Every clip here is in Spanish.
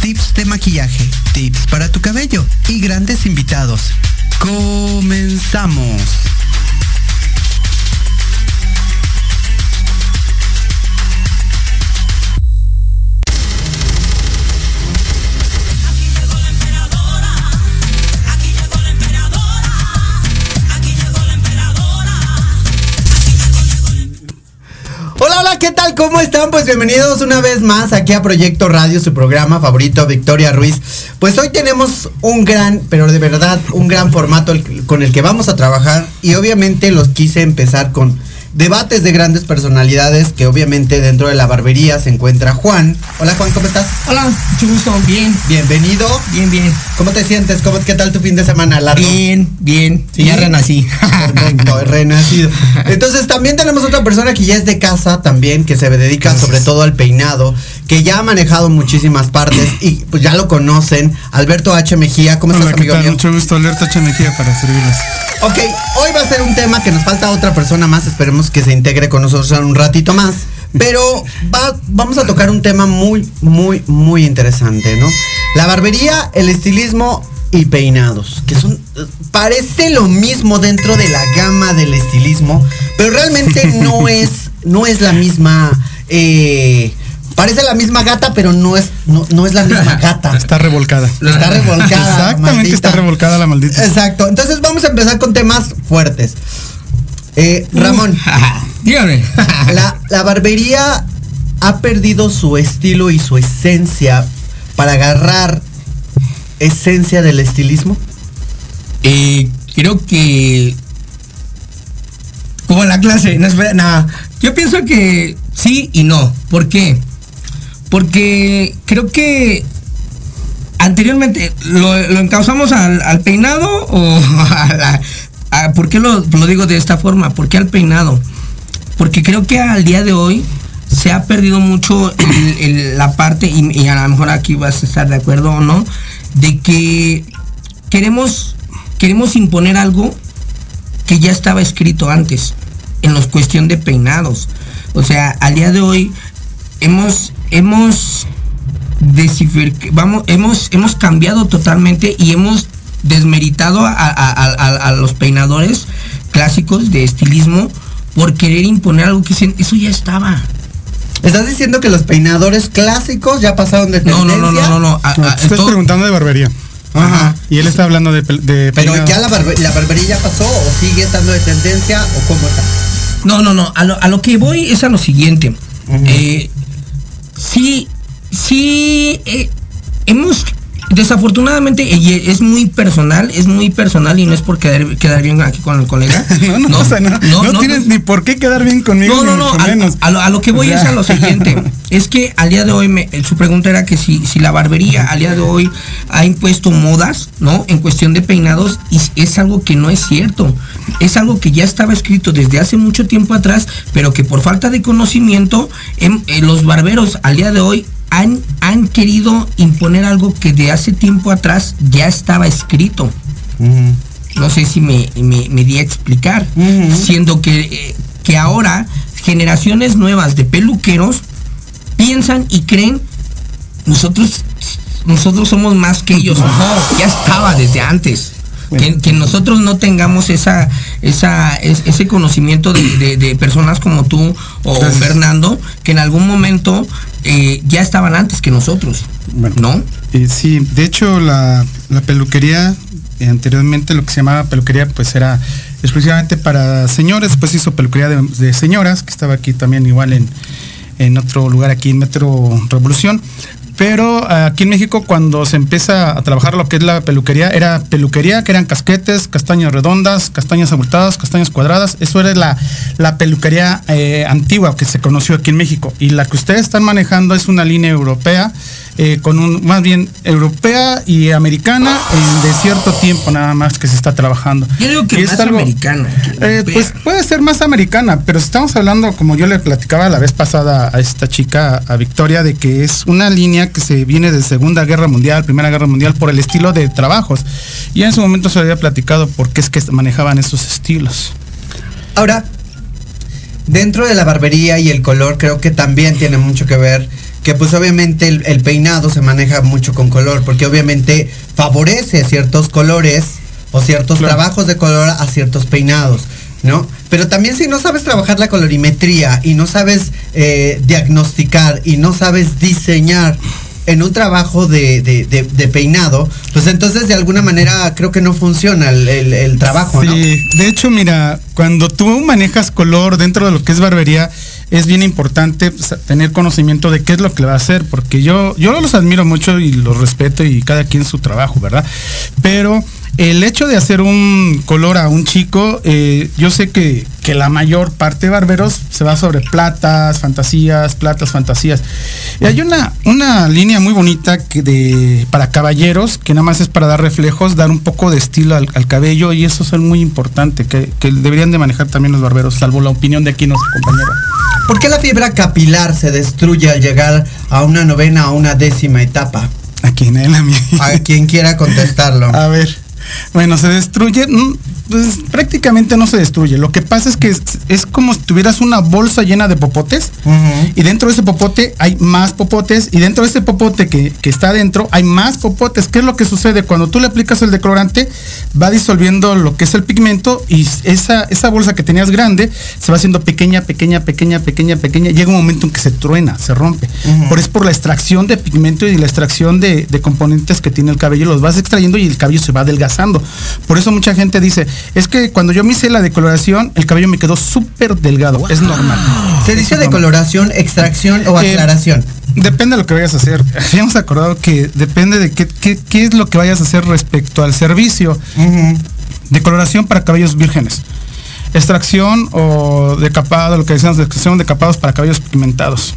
tips de maquillaje, tips para tu cabello y grandes invitados. Comenzamos. ¿Qué tal? ¿Cómo están? Pues bienvenidos una vez más aquí a Proyecto Radio, su programa favorito, Victoria Ruiz. Pues hoy tenemos un gran, pero de verdad, un gran formato con el que vamos a trabajar y obviamente los quise empezar con debates de grandes personalidades que obviamente dentro de la barbería se encuentra Juan. Hola Juan, ¿cómo estás? Hola, mucho gusto, bien, Bienvenido. bien, bien. ¿Cómo te sientes? ¿Cómo, ¿Qué tal tu fin de semana largo? Bien, bien. Sí. Ya renací. Perfecto, renacido. Entonces también tenemos otra persona que ya es de casa también, que se dedica sobre todo al peinado, que ya ha manejado muchísimas partes y pues ya lo conocen. Alberto H. Mejía, ¿cómo Hola, estás ¿qué amigo mío? Mucho gusto, Alerta H. Mejía para servirles. Ok, hoy va a ser un tema que nos falta otra persona más, esperemos que se integre con nosotros en un ratito más. Pero va- vamos a tocar un tema muy, muy, muy interesante, ¿no? La barbería, el estilismo y peinados, que son, parece lo mismo dentro de la gama del estilismo, pero realmente no es, no es la misma, eh, parece la misma gata, pero no es, no, no es la misma gata. Está revolcada. Está revolcada. Exactamente, maldita. está revolcada la maldita. Exacto. Entonces vamos a empezar con temas fuertes. Eh, Ramón, Dígame. la, la barbería ha perdido su estilo y su esencia para agarrar esencia del estilismo. Eh, creo que. Como la clase, no espera, nada. Yo pienso que sí y no. ¿Por qué? Porque creo que anteriormente lo, lo encauzamos al, peinado o a la- ¿Por qué lo, digo de esta forma? ¿Por qué al peinado? Porque creo que al día de hoy se ha perdido mucho la parte, y, y a lo mejor aquí vas a estar de acuerdo o no, de que queremos, queremos imponer algo que ya estaba escrito antes, en los cuestión de peinados. O sea, al día de hoy hemos, hemos vamos, hemos, hemos cambiado totalmente y hemos desmeritado a, a- a- a- a los peinadores clásicos de estilismo por querer imponer algo que se- eso ya estaba. ¿Estás diciendo que los peinadores clásicos ya pasaron de No, tendencia? no, no, no, no, no. te estás preguntando de barbería. Ajá. Y él está hablando de, de Pero ya la, barbe- la barbería ya pasó o sigue estando de tendencia o cómo está. No, no, no. A lo, a lo que voy es a lo siguiente. Eh, sí, sí, eh, hemos, desafortunadamente, y es muy personal, es muy personal y no es por quedar, quedar bien aquí con el colega. No, no, o sea, no, no tienes ni por qué quedar bien conmigo, No, no, no, mucho a, menos. a lo, a lo que voy O sea, es a lo siguiente. Es que al día de hoy, me- su pregunta era que si, si la barbería al día de hoy ha impuesto modas, ¿no? En cuestión de peinados, y es algo que no es cierto. Es algo que ya estaba escrito desde hace mucho tiempo atrás, pero que por falta de conocimiento, em- eh, los barberos al día de hoy han, han querido imponer algo que de hace tiempo atrás ya estaba escrito. No sé si me, me, me di a explicar. Siendo que, eh, que ahora generaciones nuevas de peluqueros piensan y creen nosotros nosotros somos más que ellos. No, ya estaba desde antes. Que, que nosotros no tengamos esa, esa, es- ese conocimiento de, de- de personas como tú o. Fernando, que en algún momento eh, ya estaban antes que nosotros. Bueno. ¿No? Eh, sí, de hecho la, la peluquería, eh, anteriormente lo que se llamaba peluquería, pues era exclusivamente para señores, después hizo peluquería de, de señoras, que estaba aquí también igual en, en otro lugar aquí en Metro Revolución. Pero eh, aquí en México cuando se empieza a trabajar lo que es la peluquería, era peluquería, que eran casquetes, castañas redondas, castañas abultadas, castañas cuadradas. Eso era la, la peluquería eh, antigua que se conoció aquí en México. Y la que ustedes están manejando es una línea europea eh, con un, más bien europea y americana en de cierto tiempo nada más que se está trabajando. Yo digo que Y más americana que eh, europea. pues puede ser más americana, pero estamos hablando, como yo le platicaba la vez pasada a esta chica, a Victoria, de que es una línea que se viene de Segunda Guerra Mundial, Primera Guerra Mundial, por el estilo de trabajos. Y en su momento se había platicado por qué es que manejaban esos estilos. Ahora, dentro de la barbería y el color creo que también tiene mucho que ver que pues obviamente el, el peinado se maneja mucho con color porque obviamente favorece ciertos colores o ciertos Claro. trabajos de color a ciertos peinados. ¿No? Pero también si no sabes trabajar la colorimetría y no sabes eh, diagnosticar y no sabes diseñar en un trabajo de, de- de- de peinado, pues entonces de alguna manera creo que no funciona el, el- el trabajo, ¿no? Sí, de hecho, mira, cuando tú manejas color dentro de lo que es barbería, es bien importante pues, tener conocimiento de qué es lo que va a hacer, porque yo, yo los admiro mucho y los respeto y cada quien su trabajo, ¿verdad? Pero el hecho de hacer un color a un chico, eh, yo sé que, que la mayor parte de barberos se va sobre platas, fantasías, platas, fantasías. Y hay una, una línea muy bonita de, para caballeros, que nada más es para dar reflejos, dar un poco de estilo al, al cabello, y eso es muy importante, que, que deberían de manejar también los barberos, salvo la opinión de aquí nuestro compañero. ¿Por qué la fibra capilar se destruye al llegar a una novena o una décima etapa? Aquí en él, a mí. A quien quiera contestarlo. A ver. Bueno, se destruye. Pues prácticamente no se destruye. Lo que pasa es que es, es como si tuvieras una bolsa llena de popotes. Y dentro de ese popote hay más popotes. Y dentro de ese popote que, que está adentro hay más popotes. ¿Qué es lo que sucede? Cuando tú le aplicas el decolorante, va disolviendo lo que es el pigmento. Y esa, esa bolsa que tenías grande se va haciendo pequeña, pequeña, pequeña, pequeña, pequeña. Llega un momento en que se truena, se rompe. Ujú. Por eso por la extracción de pigmento y la extracción de, de componentes que tiene el cabello. Los vas extrayendo y el cabello se va adelgazando. Por eso mucha gente dice, es que cuando yo me hice la decoloración, el cabello me quedó súper delgado. Es normal. ¿Se dice decoloración, extracción o Eh, aclaración? Depende de lo que vayas a hacer. Habíamos acordado que depende de qué, qué, qué es lo que vayas a hacer respecto al servicio. Ujú. Decoloración para cabellos vírgenes. Extracción o decapado, lo que decíamos de extracción de decapados para cabellos pigmentados.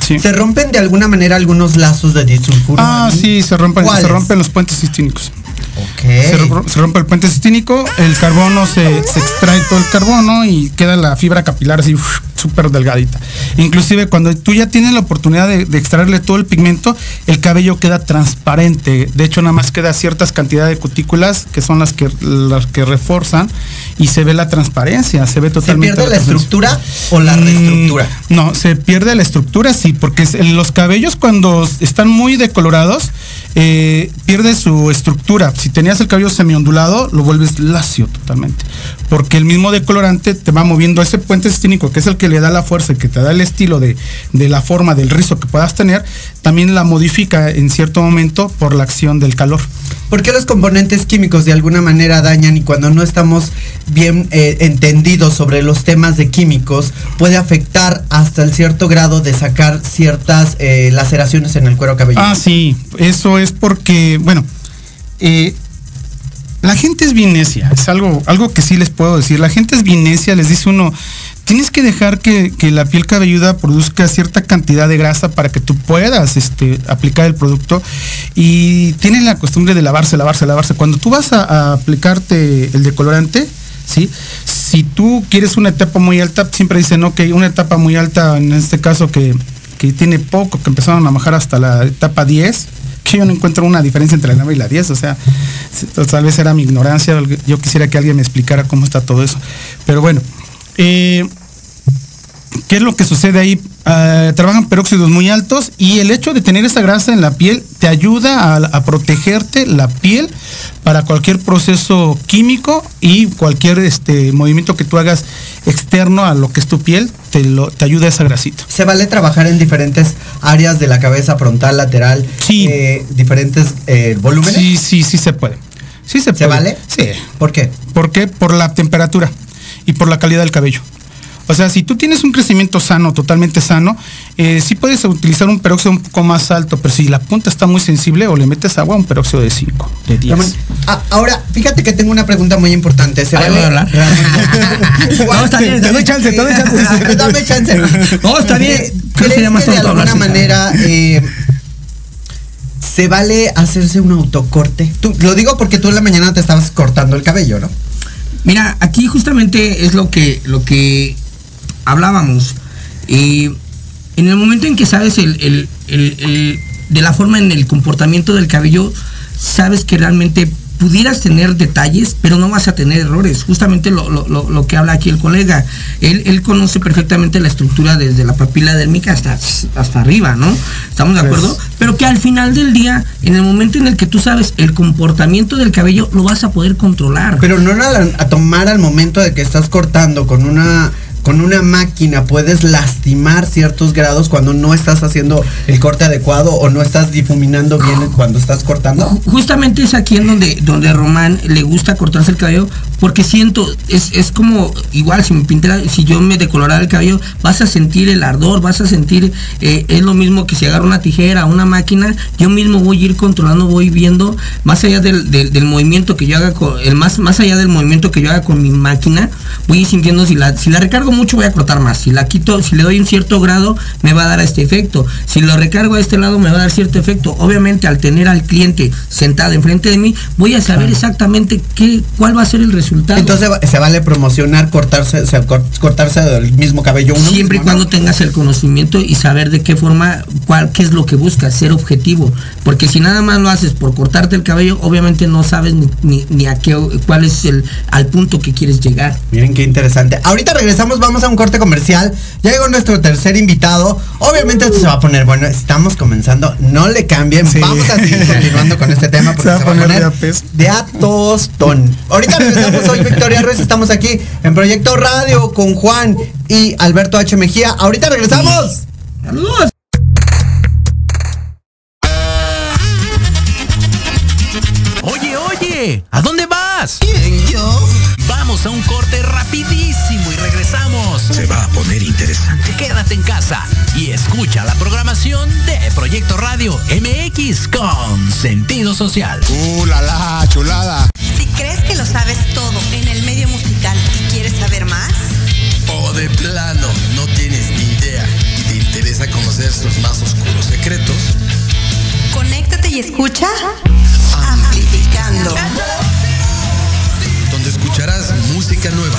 Sí. ¿Se rompen de alguna manera algunos lazos de disulfuro? Ah, sí, se rompen, se rompen los puentes cistínicos. Se, ro- se rompe el puente cistínico, el carbono se, extrae todo el carbono y queda la fibra capilar así súper delgadita. Inclusive cuando tú ya tienes la oportunidad de, de extraerle todo el pigmento, el cabello queda transparente. De hecho, nada más queda ciertas cantidades de cutículas que son las que las que reforzan y se ve la transparencia, se ve ¿Se totalmente. pierde la estructura o la Mm, reestructura? No, se pierde la estructura, sí, porque los cabellos cuando están muy decolorados, eh, pierde su estructura. Si tenías el cabello semiondulado, lo vuelves lacio totalmente. Porque el mismo decolorante te va moviendo ese puente cistínico, que es el que le da la fuerza y que te da el estilo de, de la forma del rizo que puedas tener, también la modifica en cierto momento por la acción del calor. ¿Por qué los componentes químicos de alguna manera dañan y cuando no estamos bien eh, entendidos sobre los temas de químicos puede afectar hasta el cierto grado de sacar ciertas eh, laceraciones en el cuero cabelludo? Ah, sí, eso es porque, bueno, eh, la gente es bien necia, es algo, algo que sí les puedo decir. La gente es bien necia, les dice uno, tienes que dejar que, que la piel cabelluda produzca cierta cantidad de grasa para que tú puedas este, aplicar el producto. Y tienen la costumbre de lavarse, lavarse, lavarse. Cuando tú vas a, aplicarte el decolorante, ¿sí? Si tú quieres una etapa muy alta, siempre dicen, ok, una etapa muy alta, en este caso que, que tiene poco, que empezaron a bajar hasta la etapa 10, que yo no encuentro una diferencia entre la 9 y la 10, o sea, si- tal vez era mi ignorancia, yo quisiera que alguien me explicara cómo está todo eso. Pero bueno, eh, ¿Qué es lo que sucede ahí? Ah, trabajan peróxidos muy altos y el hecho de tener esa grasa en la piel te ayuda a, a protegerte la piel para cualquier proceso químico y cualquier este, movimiento que tú hagas externo a lo que es tu piel, te, lo, te ayuda esa grasita. ¿Se vale trabajar en diferentes áreas de la cabeza, frontal, lateral? Sí. eh, diferentes eh, volúmenes. Sí, sí, sí se puede. Sí se, ¿Se puede. vale? Sí. ¿Por qué? ¿Por qué? Por la temperatura y por la calidad del cabello. O sea, si tú tienes un crecimiento sano, totalmente sano, eh, sí puedes utilizar un peróxido un poco más alto, pero si la punta está muy sensible o le metes agua, un peróxido de 5, de 10. Ramón, ah, ahora, fíjate que tengo una pregunta muy importante. ¿Se vale hablar. No, está bien, Te doy chance, te doy chance. Dame chance. No, está bien. Que ¿Crees sería más que de alguna manera eh, ¿Se vale hacerse un autocorte? Tú, lo digo porque tú en la mañana te estabas cortando el cabello, ¿no? Mira, aquí justamente es lo que, lo que hablábamos. Eh, en el momento en que sabes el, el- el- el- de la forma en el comportamiento del cabello, sabes que realmente pudieras tener detalles, pero no vas a tener errores. Justamente lo, lo- lo- lo que habla aquí el colega. Él, él conoce perfectamente la estructura desde la papila dérmica hasta, hasta arriba, ¿no? ¿Estamos de Pues- acuerdo? Pero que al final del día, en el momento en el que tú sabes el comportamiento del cabello, lo vas a poder controlar. Pero no a, la- a tomar al momento de que estás cortando con una con una máquina puedes lastimar ciertos grados cuando no estás haciendo el corte adecuado o no estás difuminando bien cuando estás cortando. Ju- Justamente es aquí en donde, donde Román le gusta cortarse el cabello, porque siento, es, es como igual si me pintara, si yo me decolorara el cabello, vas a sentir el ardor, vas a sentir, eh, es lo mismo que si agarro una tijera, una máquina, yo mismo voy a ir controlando, voy viendo, más allá del, del- del movimiento que yo haga con, el más, más allá del movimiento que yo haga con mi máquina, voy a ir sintiendo si la, si la recargo mucho voy a cortar más, si la quito, si le doy un cierto grado, me va a dar este efecto, si lo recargo a este lado me va a dar cierto efecto, obviamente al tener al cliente sentado enfrente de mí, voy a saber exactamente qué, cuál va a ser el resultado. Entonces se vale promocionar cortarse, cortarse el mismo cabello uno Siempre y cuando tengas el conocimiento y saber de qué forma, cuál, qué es lo que buscas, ser objetivo. Porque si nada más lo haces por cortarte el cabello, obviamente no sabes ni, ni, ni a qué, cuál es el, al punto que quieres llegar. Miren qué interesante. Ahorita regresamos, vamos a un corte comercial. Ya llegó nuestro tercer invitado. Obviamente esto se va a poner bueno. Estamos comenzando. No le cambien. Sí. Vamos a seguir continuando con este tema porque Se va a poner de a peso. de a tostón. Ahorita regresamos. Soy Victoria Ruiz. Estamos aquí en Proyecto Radio con Juan y Alberto H. Mejía. Ahorita regresamos. ¡Saludos! Oye, oye, ¿a dónde vas? ¿Quién, yo? Vamos a un corte rapidísimo y regresamos. Se va a poner interesante. Quédate en casa y escucha la programación de Proyecto Radio MX con sentido social. ¡Uh, la, la, chulada! Si crees que lo sabes todo en el medio musical y quieres saber más, O de plano no tienes ni idea y te interesa conocer sus más oscuros secretos, conéctate y escucha Amplificando. donde escucharás música nueva,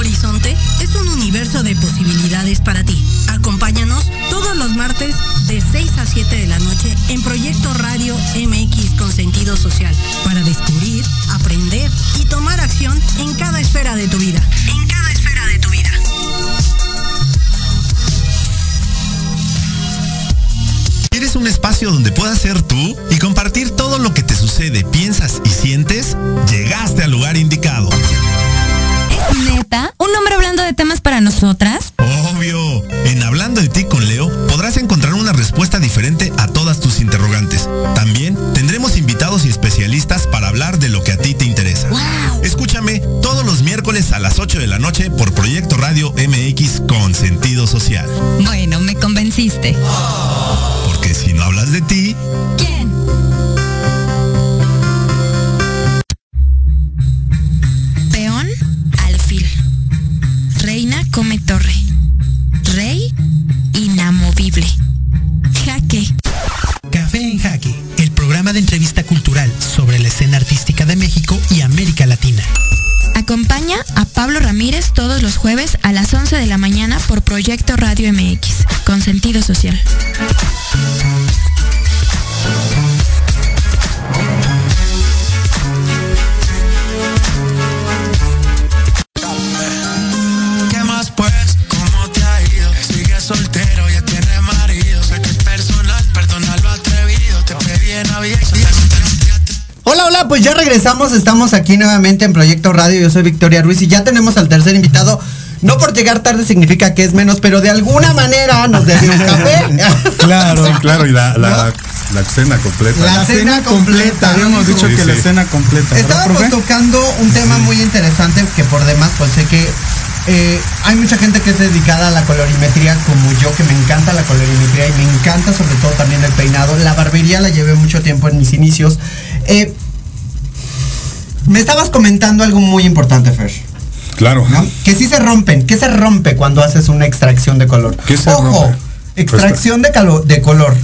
Horizonte es un universo de posibilidades para ti. Acompáñanos todos los martes de 6 a 7 de la noche en Proyecto Radio MX con sentido social para descubrir, aprender y tomar acción en cada esfera de tu vida. En cada esfera de tu vida. ¿Quieres un espacio donde puedas ser tú y compartir todo lo que te sucede, piensas y sientes? Llegaste al lugar indicado. Nosotras? Obvio. En Hablando de ti con Leo podrás encontrar una respuesta diferente a todas tus interrogantes. También tendremos invitados y especialistas para hablar de lo que a ti te interesa. Escúchame todos los miércoles a las 8 de la noche por Proyecto Radio MX con sentido social. Bueno, me convenciste. Porque Ramírez todos los jueves a las 11 de la mañana por Proyecto Radio MX, con sentido social. Pues ya regresamos, estamos aquí nuevamente en Proyecto Radio, yo soy Victoria Ruiz y ya tenemos al tercer invitado. No por llegar tarde significa que es menos, pero de alguna manera nos debió un café. Claro, claro, y la, la, La escena completa. La cena completa. Habíamos dicho Sí, que la sí. escena completa. ¿verdad, Estábamos tocando un tema muy interesante que por demás pues sé que eh, hay mucha gente que es dedicada a la colorimetría como yo que me encanta la colorimetría y me encanta sobre todo también el peinado. La barbería la llevé mucho tiempo en mis inicios. Eh, me estabas comentando algo muy importante, Fer. Claro. ¿no? Que sí se rompen. ¿Qué se rompe cuando haces una extracción de color? ¿Qué se Ojo, rompe? extracción de, calo- de color.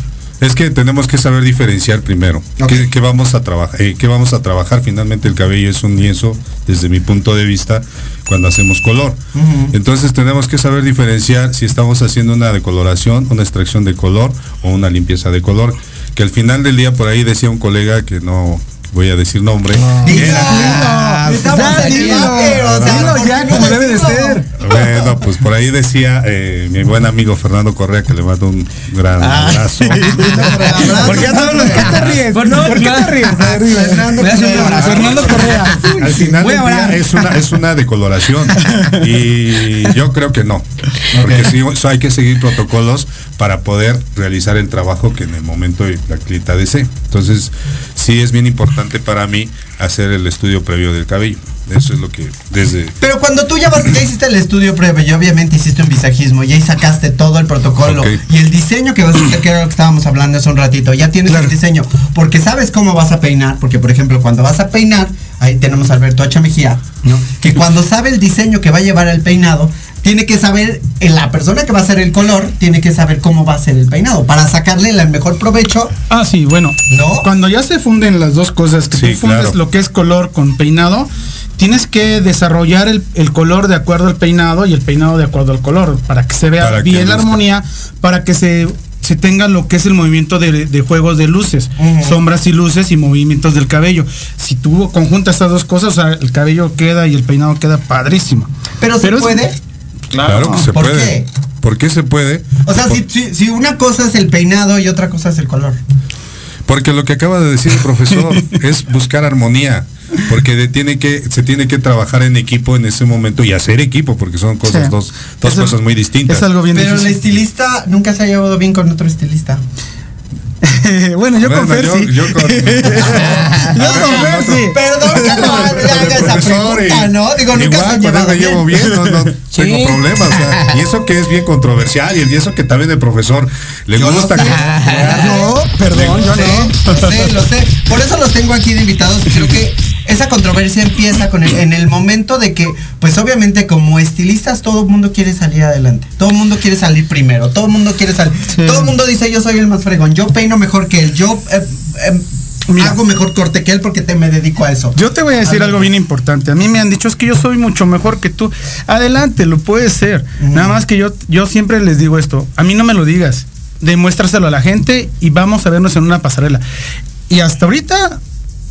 Es que tenemos que saber diferenciar primero qué, qué vamos a trabajar, eh, qué vamos a trabajar. Finalmente el cabello es un lienzo, desde mi punto de vista, cuando hacemos color. Entonces tenemos que saber diferenciar si estamos haciendo una decoloración, una extracción de color o una limpieza de color. Que al final del día por ahí decía un colega que no voy a decir nombre. Dilo, ya, dilo, ¿por ya como debe de ser. Bueno, pues por ahí decía eh, mi buen amigo Fernando Correa que le mando un gran Ah. abrazo. ¿Por qué a todos los que te ríes? Pues no, ¿Por qué te ríes? Fernando Correa. abrazo. Fernando Correa. Al final del día es una, es una decoloración. Y yo creo que no. Porque sí, eso hay que seguir protocolos para poder realizar el trabajo que en el momento la clienta desee. Entonces, sí es bien importante para mí hacer el estudio previo del cabello. Eso es lo que desde Pero cuando tú ya, vas, ya hiciste el estudio previo y obviamente hiciste un visajismo y ahí sacaste todo el protocolo y el diseño que vas a hacer, que era lo que estábamos hablando hace un ratito, ya tienes el diseño, porque sabes cómo vas a peinar, porque por ejemplo cuando vas a peinar, ahí tenemos a Alberto H. Mejía, ¿no? Que cuando sabe el diseño que va a llevar el peinado, tiene que saber, eh, la persona que va a hacer el color, tiene que saber cómo va a ser el peinado, para sacarle el mejor provecho. Ah, sí, bueno. ¿No? Cuando ya se funden las dos cosas, que Sí, tú fundes claro. lo que es color con peinado, tienes que desarrollar el, el color de acuerdo al peinado y el peinado de acuerdo al color, para que se vea Para bien la luzca. armonía, para que se, se tenga lo que es el movimiento de, de juegos de luces, sombras y luces y movimientos del cabello. Si tú conjuntas estas dos cosas, o sea, el cabello queda y el peinado queda padrísimo. Pero se es- puede. Claro que se ¿Por puede. qué? ¿Por qué se puede? O sea, Por- si, si, si una cosa es el peinado y otra cosa es el color. Porque lo que acaba de decir el profesor es buscar armonía. Porque de- tiene que, se tiene que trabajar en equipo en ese momento y hacer equipo, porque son cosas Sí. dos, dos cosas muy distintas. Es algo bien Pero el estilista nunca se ha llevado bien con otro estilista. bueno, yo con Bueno, Fer yo- sí. yo con- Yo con Fer sí. Perdón que no haga esa profesor pregunta, ¿no? Digo, nunca se igual me llevo bien. no, no tengo problemas. o sea, y eso que es bien controversial y eso que también el profesor le Yo gusta que. No, perdón, yo Lo sé, no. lo sé, lo sé. Por eso los tengo aquí de invitados creo que esa controversia empieza con el, en el momento de que, pues obviamente como estilistas todo el mundo quiere salir adelante. Todo el mundo quiere salir primero. Todo el mundo quiere salir. Todo el mundo dice yo soy el más fregón. Yo peino mejor que él. Yo eh, eh, Mira. hago mejor corte que él porque te me dedico a eso. Yo te voy a decir Algo. algo bien importante. A mí me han dicho es que yo soy mucho mejor que tú. Adelante, lo puedes ser. Nada más que yo, yo siempre les digo esto. A mí no me lo digas. Demuéstraselo a la gente y vamos a vernos en una pasarela. Y hasta ahorita,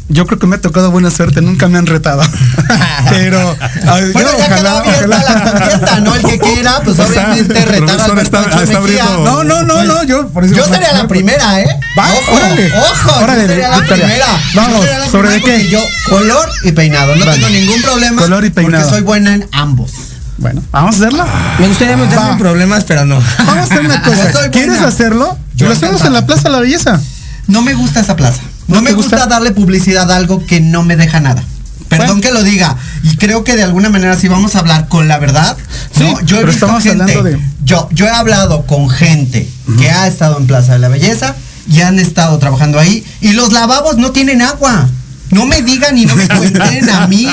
yo creo que me ha tocado buena suerte. Nunca me han retado. Pero, a- yo Bueno, ya quedó ojalá, abierta ojalá. la contienda, ¿no? El que quiera, pues O sea, obviamente retar a profesor Alberto está- está No, no, no, no, yo por eso. Yo sería la primera, ¿eh? Va, ojo, órale, ojo, órale, yo sería la Victoria. primera. Vamos, Yo sería la ¿sobre primera qué? Yo, color y peinado, no Vale. tengo ningún problema. Color y peinado. Porque soy buena en ambos. Bueno, vamos a hacerlo. Me gustaría meterme en problemas, pero no. Vamos a hacer una Yo cosa. ¿Quieres hacerlo? Yo lo hacemos en la Plaza de la Belleza. No me gusta esa plaza. No, ¿No me gusta? gusta? darle publicidad a algo que no me deja nada. Perdón Bueno. que lo diga. Y creo que de alguna manera si vamos a hablar con la verdad. Sí, ¿no? Yo he pero visto estamos gente. hablando de- Yo, yo he hablado con gente que ha estado en Plaza de la Belleza y han estado trabajando ahí. Y los lavabos no tienen agua. No me digan y no me cuenten a mí.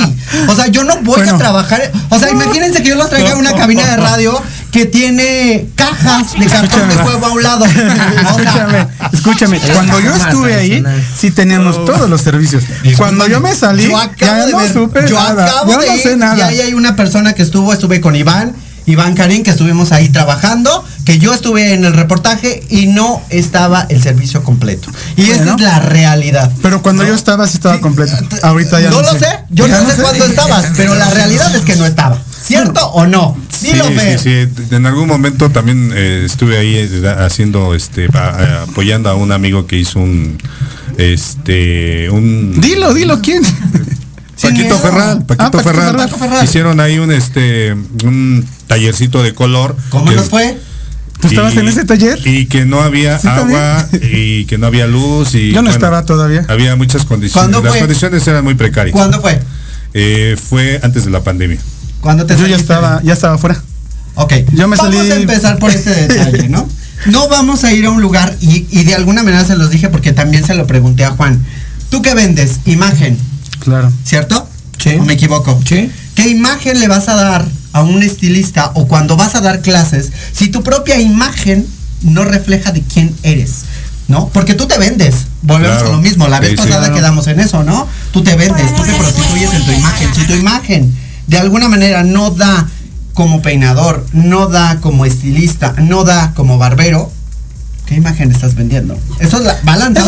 O sea, yo no voy Bueno. a trabajar. O sea, imagínense que yo los traiga a una cabina de radio que tiene cajas de cartón de huevo a un lado. Escúchame, escúchame. Cuando yo estuve ahí, sí teníamos todos los servicios. Cuando yo me salí, yo acabo ya de no ver, supe yo nada. acabo yo de no ir, sé y nada. ahí hay una persona que estuvo, estuve con Iván, Iván Karim, que estuvimos ahí trabajando, que yo estuve en el reportaje y no estaba el servicio completo. Y esa Bueno. es la realidad. Pero cuando yo estaba, sí estaba completo. Ahorita ya no no, lo sé, yo Ya no, sé cuándo estabas, pero la realidad es que no estaba. ¿Cierto o no? Dilo, sí, Fer. sí. En algún momento también eh, estuve ahí eh, haciendo, este, a- apoyando a un amigo que hizo un, este, un. Dilo, dilo, ¿quién? Paquito. Ferral, Paquito, Ah, Paquito Ferral. Ferral. Paquito Ferral. Hicieron ahí un, este, un tallercito de color. ¿Cómo que- nos fue? ¿Tú estabas Y- en ese taller? Y que no había Sí, agua y que no había luz y Yo no estaba todavía. Había muchas condiciones. ¿Cuándo Las fue? condiciones eran muy precarias. ¿Cuándo fue? Eh, fue antes de la pandemia. ¿Cuándo te Yo ya estaba, ya estaba fuera. Ok. Yo me vamos salí- a empezar por este detalle, ¿no? No vamos a ir a un lugar y, y de alguna manera se los dije porque también se lo pregunté a Juan. ¿Tú qué vendes? Imagen, Claro. ¿cierto? Sí. ¿O me equivoco? Sí. ¿Qué imagen le vas a dar a un estilista o cuando vas a dar clases si tu propia imagen no refleja de quién eres? ¿No? Porque tú te vendes. Volvemos Claro. a lo mismo. La vez Sí, sí. pasada Claro. quedamos en eso, ¿no? Tú te vendes, tú te prostituyes en tu imagen. Si tu imagen de alguna manera no da como peinador, no da como estilista, no da como barbero, ¿qué imagen estás vendiendo? Eso es la,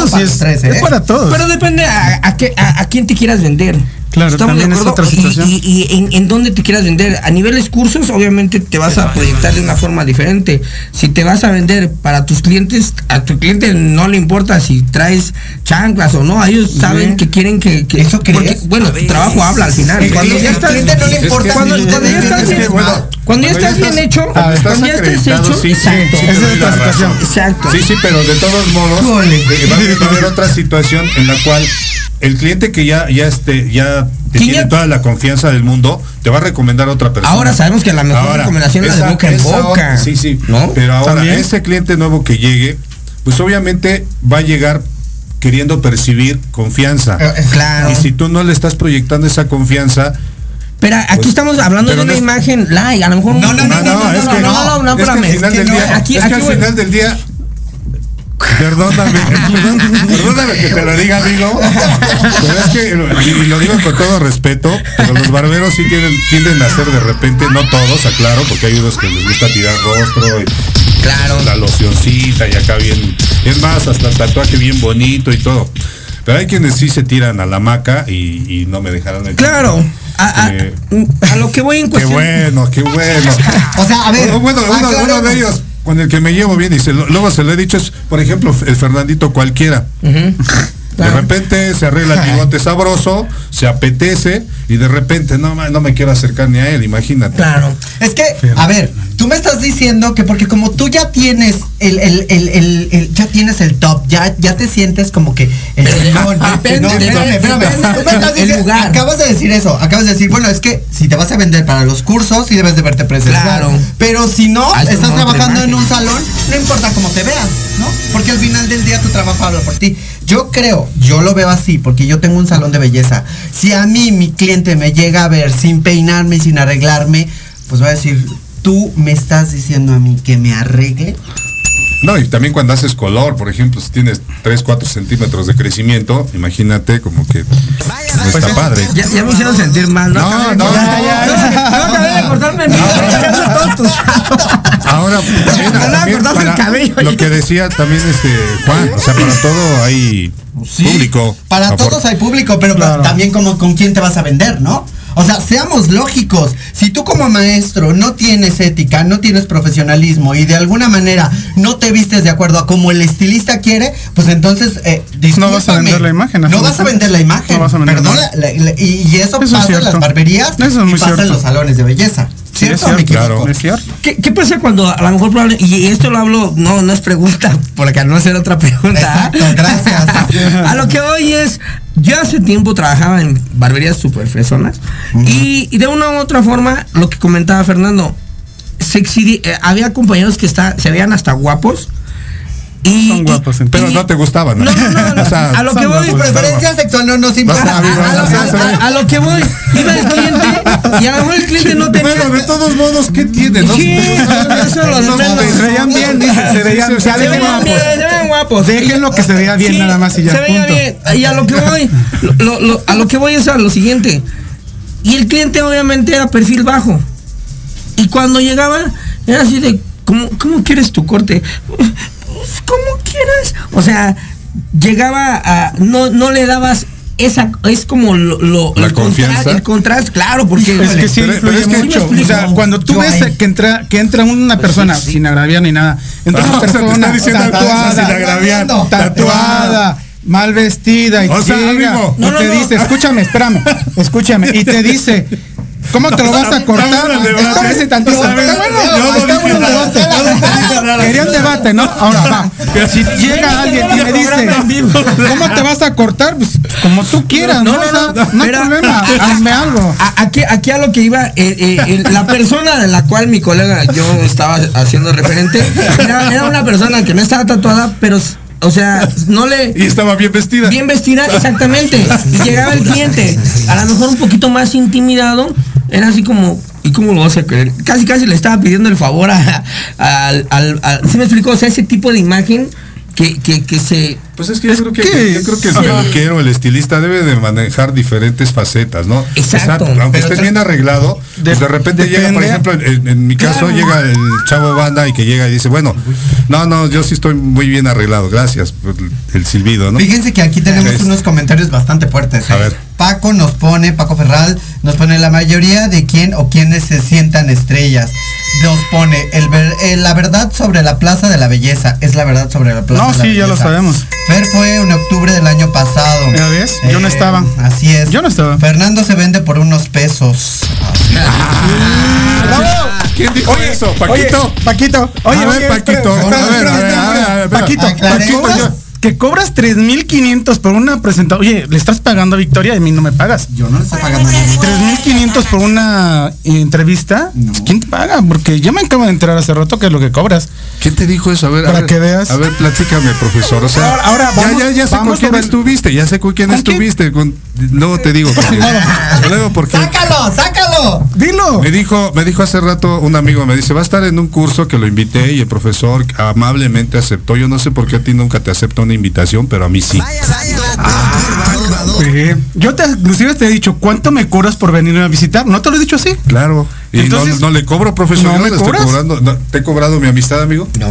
sí para es, los tres, ¿eh? es para todos. Pero depende a, a, qué- a- a quién te quieras vender. Claro, también es otra situación. Y, y en, en dónde te quieras vender. A niveles cursos, obviamente te vas a proyectar de una forma diferente. Si te vas a vender para tus clientes, a tu cliente no le importa si traes chanclas o no. Ellos saben que quieren que. que ¿Eso porque, bueno, tu trabajo habla al final. Cuando ya estás. no le importa Cuando, ya estás bien, bueno, cuando ya estás bien hecho, cuando ya estás hecho, sí, sí, exacto. sí Esa es la la situación. Exacto. Sí, sí, pero de todos modos eh, va a haber otra situación en la cual el cliente que ya ya este ya te ¿Quién tiene ya- toda la confianza del mundo te va a recomendar a otra persona. Ahora sabemos que la mejor recomendación es la de boca en boca. Sí, sí. ¿No? Pero ahora También. ese cliente nuevo que llegue, pues obviamente va a llegar queriendo percibir confianza. Eh, eh, Claro. Y si tú no le estás proyectando esa confianza, Pero aquí Pues, estamos hablando de una no es- imagen light, a lo mejor No, no, no, Ah, no, no, no, no, no. del día Perdóname, perdón- perdóname que te lo diga, amigo. Pero es que, y lo digo con todo respeto, pero los barberos sí tienen, tienden a hacer de repente, no todos, aclaro, porque hay unos que les gusta tirar rostro y Claro. la locioncita y acá bien, es más, hasta el tatuaje bien bonito y todo. Pero hay quienes sí se tiran a la maca y, y no me dejarán mentir. Claro. A, a- Eh, a lo que voy en Qué cuestión. bueno, qué bueno. O sea, a ver, Bueno, bueno, uno, uno de ellos, con el que me llevo bien, y se luego se lo he dicho, es, por ejemplo, el Fernandito cualquiera. De repente se arregla el bigote sabroso, se apetece, y de repente no, no me quiero acercar ni a él, imagínate. Claro. Es que, a ver, tú me estás diciendo que porque como tú ya tienes el, el, el, el- el- ya tienes el top, ya, ya te sientes como que el No, espérame, espérame. depende Tú me estás el diciendo- lugar. Acabas de decir eso, acabas de decir, bueno, es que si te vas a vender para los cursos, sí debes de verte presencial. Claro. Pero si no, estás trabajando en un salón, no importa cómo te veas, ¿no? Porque al final del día tu trabajo habla por ti. Yo creo, yo lo veo así, porque yo tengo un salón de belleza. Si a mí mi cliente me llega a ver sin peinarme y sin arreglarme, pues va a decir, tú me estás diciendo a mí que me arregle. No, y también cuando haces color, por ejemplo, si tienes 3, 4 centímetros de crecimiento, imagínate como que no está padre. Ya, ya me hicieron sentir mal, ¿no? No, no, ya, ya, no, ya. no acabé de cortarme Ahora, también, también el cabello. lo que decía también este Juan, o sea, para todo hay público. Para todos hay público, pero Claro. también como con quién te vas a vender, ¿no? O sea, seamos lógicos. Si tú como maestro no tienes ética, no tienes profesionalismo y de alguna manera no te vistes de acuerdo a como el estilista quiere, pues entonces eh, No vas a vender la imagen, No vas a vender la imagen. No vas a vender Perdón, la la- la- y, y eso, Eso es pasa en las barberías Eso es y pasa en los salones de belleza. Sí, es ¿Cierto o me cierto, equivoco? Es cierto. ¿Qué, qué pasa cuando a lo mejor probable, y esto lo hablo, no, no es pregunta, porque no hacer otra pregunta. Exacto, gracias. a lo que hoy es, yo hace tiempo trabajaba en barberías super fresonas y, y de una u otra forma, lo que comentaba Fernando, se eh, había compañeros que está, se veían hasta guapos. Y, Son guapos, y- Pero y- no te gustaban. No, no, no, no. O sea, a lo que voy, preferencia sexual no nos importa. A- lo, que voy, iba el cliente y a lo mejor el cliente no tenía. Bueno, de todos modos, ¿qué tiene? No? Sí, eso lo No, menos. Se veían bien, dice, se veían, se veían guapos. se veían guapos. Déjenlo que se vea bien nada más y ya. Se veía bien. Y a lo que voy, a lo que voy es a lo siguiente. Y el cliente obviamente era perfil bajo. Y cuando llegaba, era así de, ¿cómo, cómo quieres tu corte? Pues como quieras. O sea, llegaba a. No, no le dabas esa. Es como lo. lo- La el contraste- confianza. El contraste, claro, porque. Es que sí Pero- pero influye es que- mucho. O sea, cuando tú ves ahí. que entra, que entra una persona sin agraviar ni nada, entra Ah, una o sea, te está persona diciendo tatuada, sin agraviar, tatuada, mal vestida y O sea, llega amigo. y No, no, te no. dice, escúchame, espérame, escúchame, y te dice, ¿Cómo te lo vas a cortar? Espérese tantito. El debate. Quería un debate, ¿no? Ahora va. Si llega alguien y me dice, ¿cómo te vas a cortar? Pues como tú quieras, ¿no? No, no, no. Hay Pero- problema. Hazme algo. Aquí, aquí a lo que iba, eh, eh, eh, la persona de la cual mi colega yo estaba haciendo referente era una persona que no estaba tatuada, pero, o sea, no le. Y estaba bien vestida. Bien vestida, exactamente. Y llegaba el cliente, a lo mejor un poquito más intimidado, era así como. ¿Y cómo lo vas a creer? Casi, casi le estaba pidiendo el favor a, al, al, al- ¿sí me explico? O sea, ese tipo de imagen que, que, que se. Pues es que yo creo que, yo creo que el peluquero, el estilista debe de manejar diferentes facetas, ¿no? Exacto. Aunque estés te- bien arreglado, pues de repente llega, por ejemplo, en, en mi caso Claro. llega el chavo banda y que llega y dice, bueno, no, no, yo sí estoy muy bien arreglado, gracias por el silbido, ¿no? Fíjense que aquí tenemos Es- unos comentarios bastante fuertes. A ¿eh? ver. Paco nos pone, Paco Ferral, nos pone la mayoría de quién o quienes se sientan estrellas. Nos pone el eh, la verdad sobre la Plaza de la Belleza. Es la verdad sobre la Plaza No, de la sí, ya lo Belleza. sabemos. Fer fue en octubre del año pasado. ¿Ya ves? Yo no estaba. Así es. Yo no estaba. Fernando se vende por unos pesos. ¿Quién dijo eso? ¿Paquito? Oye, Paquito. Oye, A ver, oye, Paquito, a ver, a ver, a. Paquito. Paquito, que cobras 3.500 por una presentación. Oye, le estás pagando a Victoria y a mí no me pagas. Yo no le estoy pagando a nadie. 3.500 por una entrevista. ¿Quién te paga? Porque yo me acabo de enterar hace rato que es lo que cobras. ¿Quién te dijo eso? A ver, a Para ver, que veas. A ver, platícame, profesor. O sea, Ahora- ahora ya, vamos- ya, ya sé vamos con quién estuviste, ya sé con quién ¿Con quién? estuviste. con- luego te digo. luego porque ¡Sácalo! ¡Sácalo! Dilo. me dijo, me dijo hace rato un amigo, me dice, va a estar en un curso que lo invité y el profesor amablemente aceptó. Yo no sé por qué a ti nunca te acepta una invitación, pero a mí sí. Sí. Yo te, inclusive te he dicho, ¿cuánto me cobras por venirme a visitar? ¿No te lo he dicho así? Claro. Y Entonces- no, no le cobro, profesor. ¿No yo me le estoy cobrando. no, ¿Te he cobrado mi amistad, amigo? No.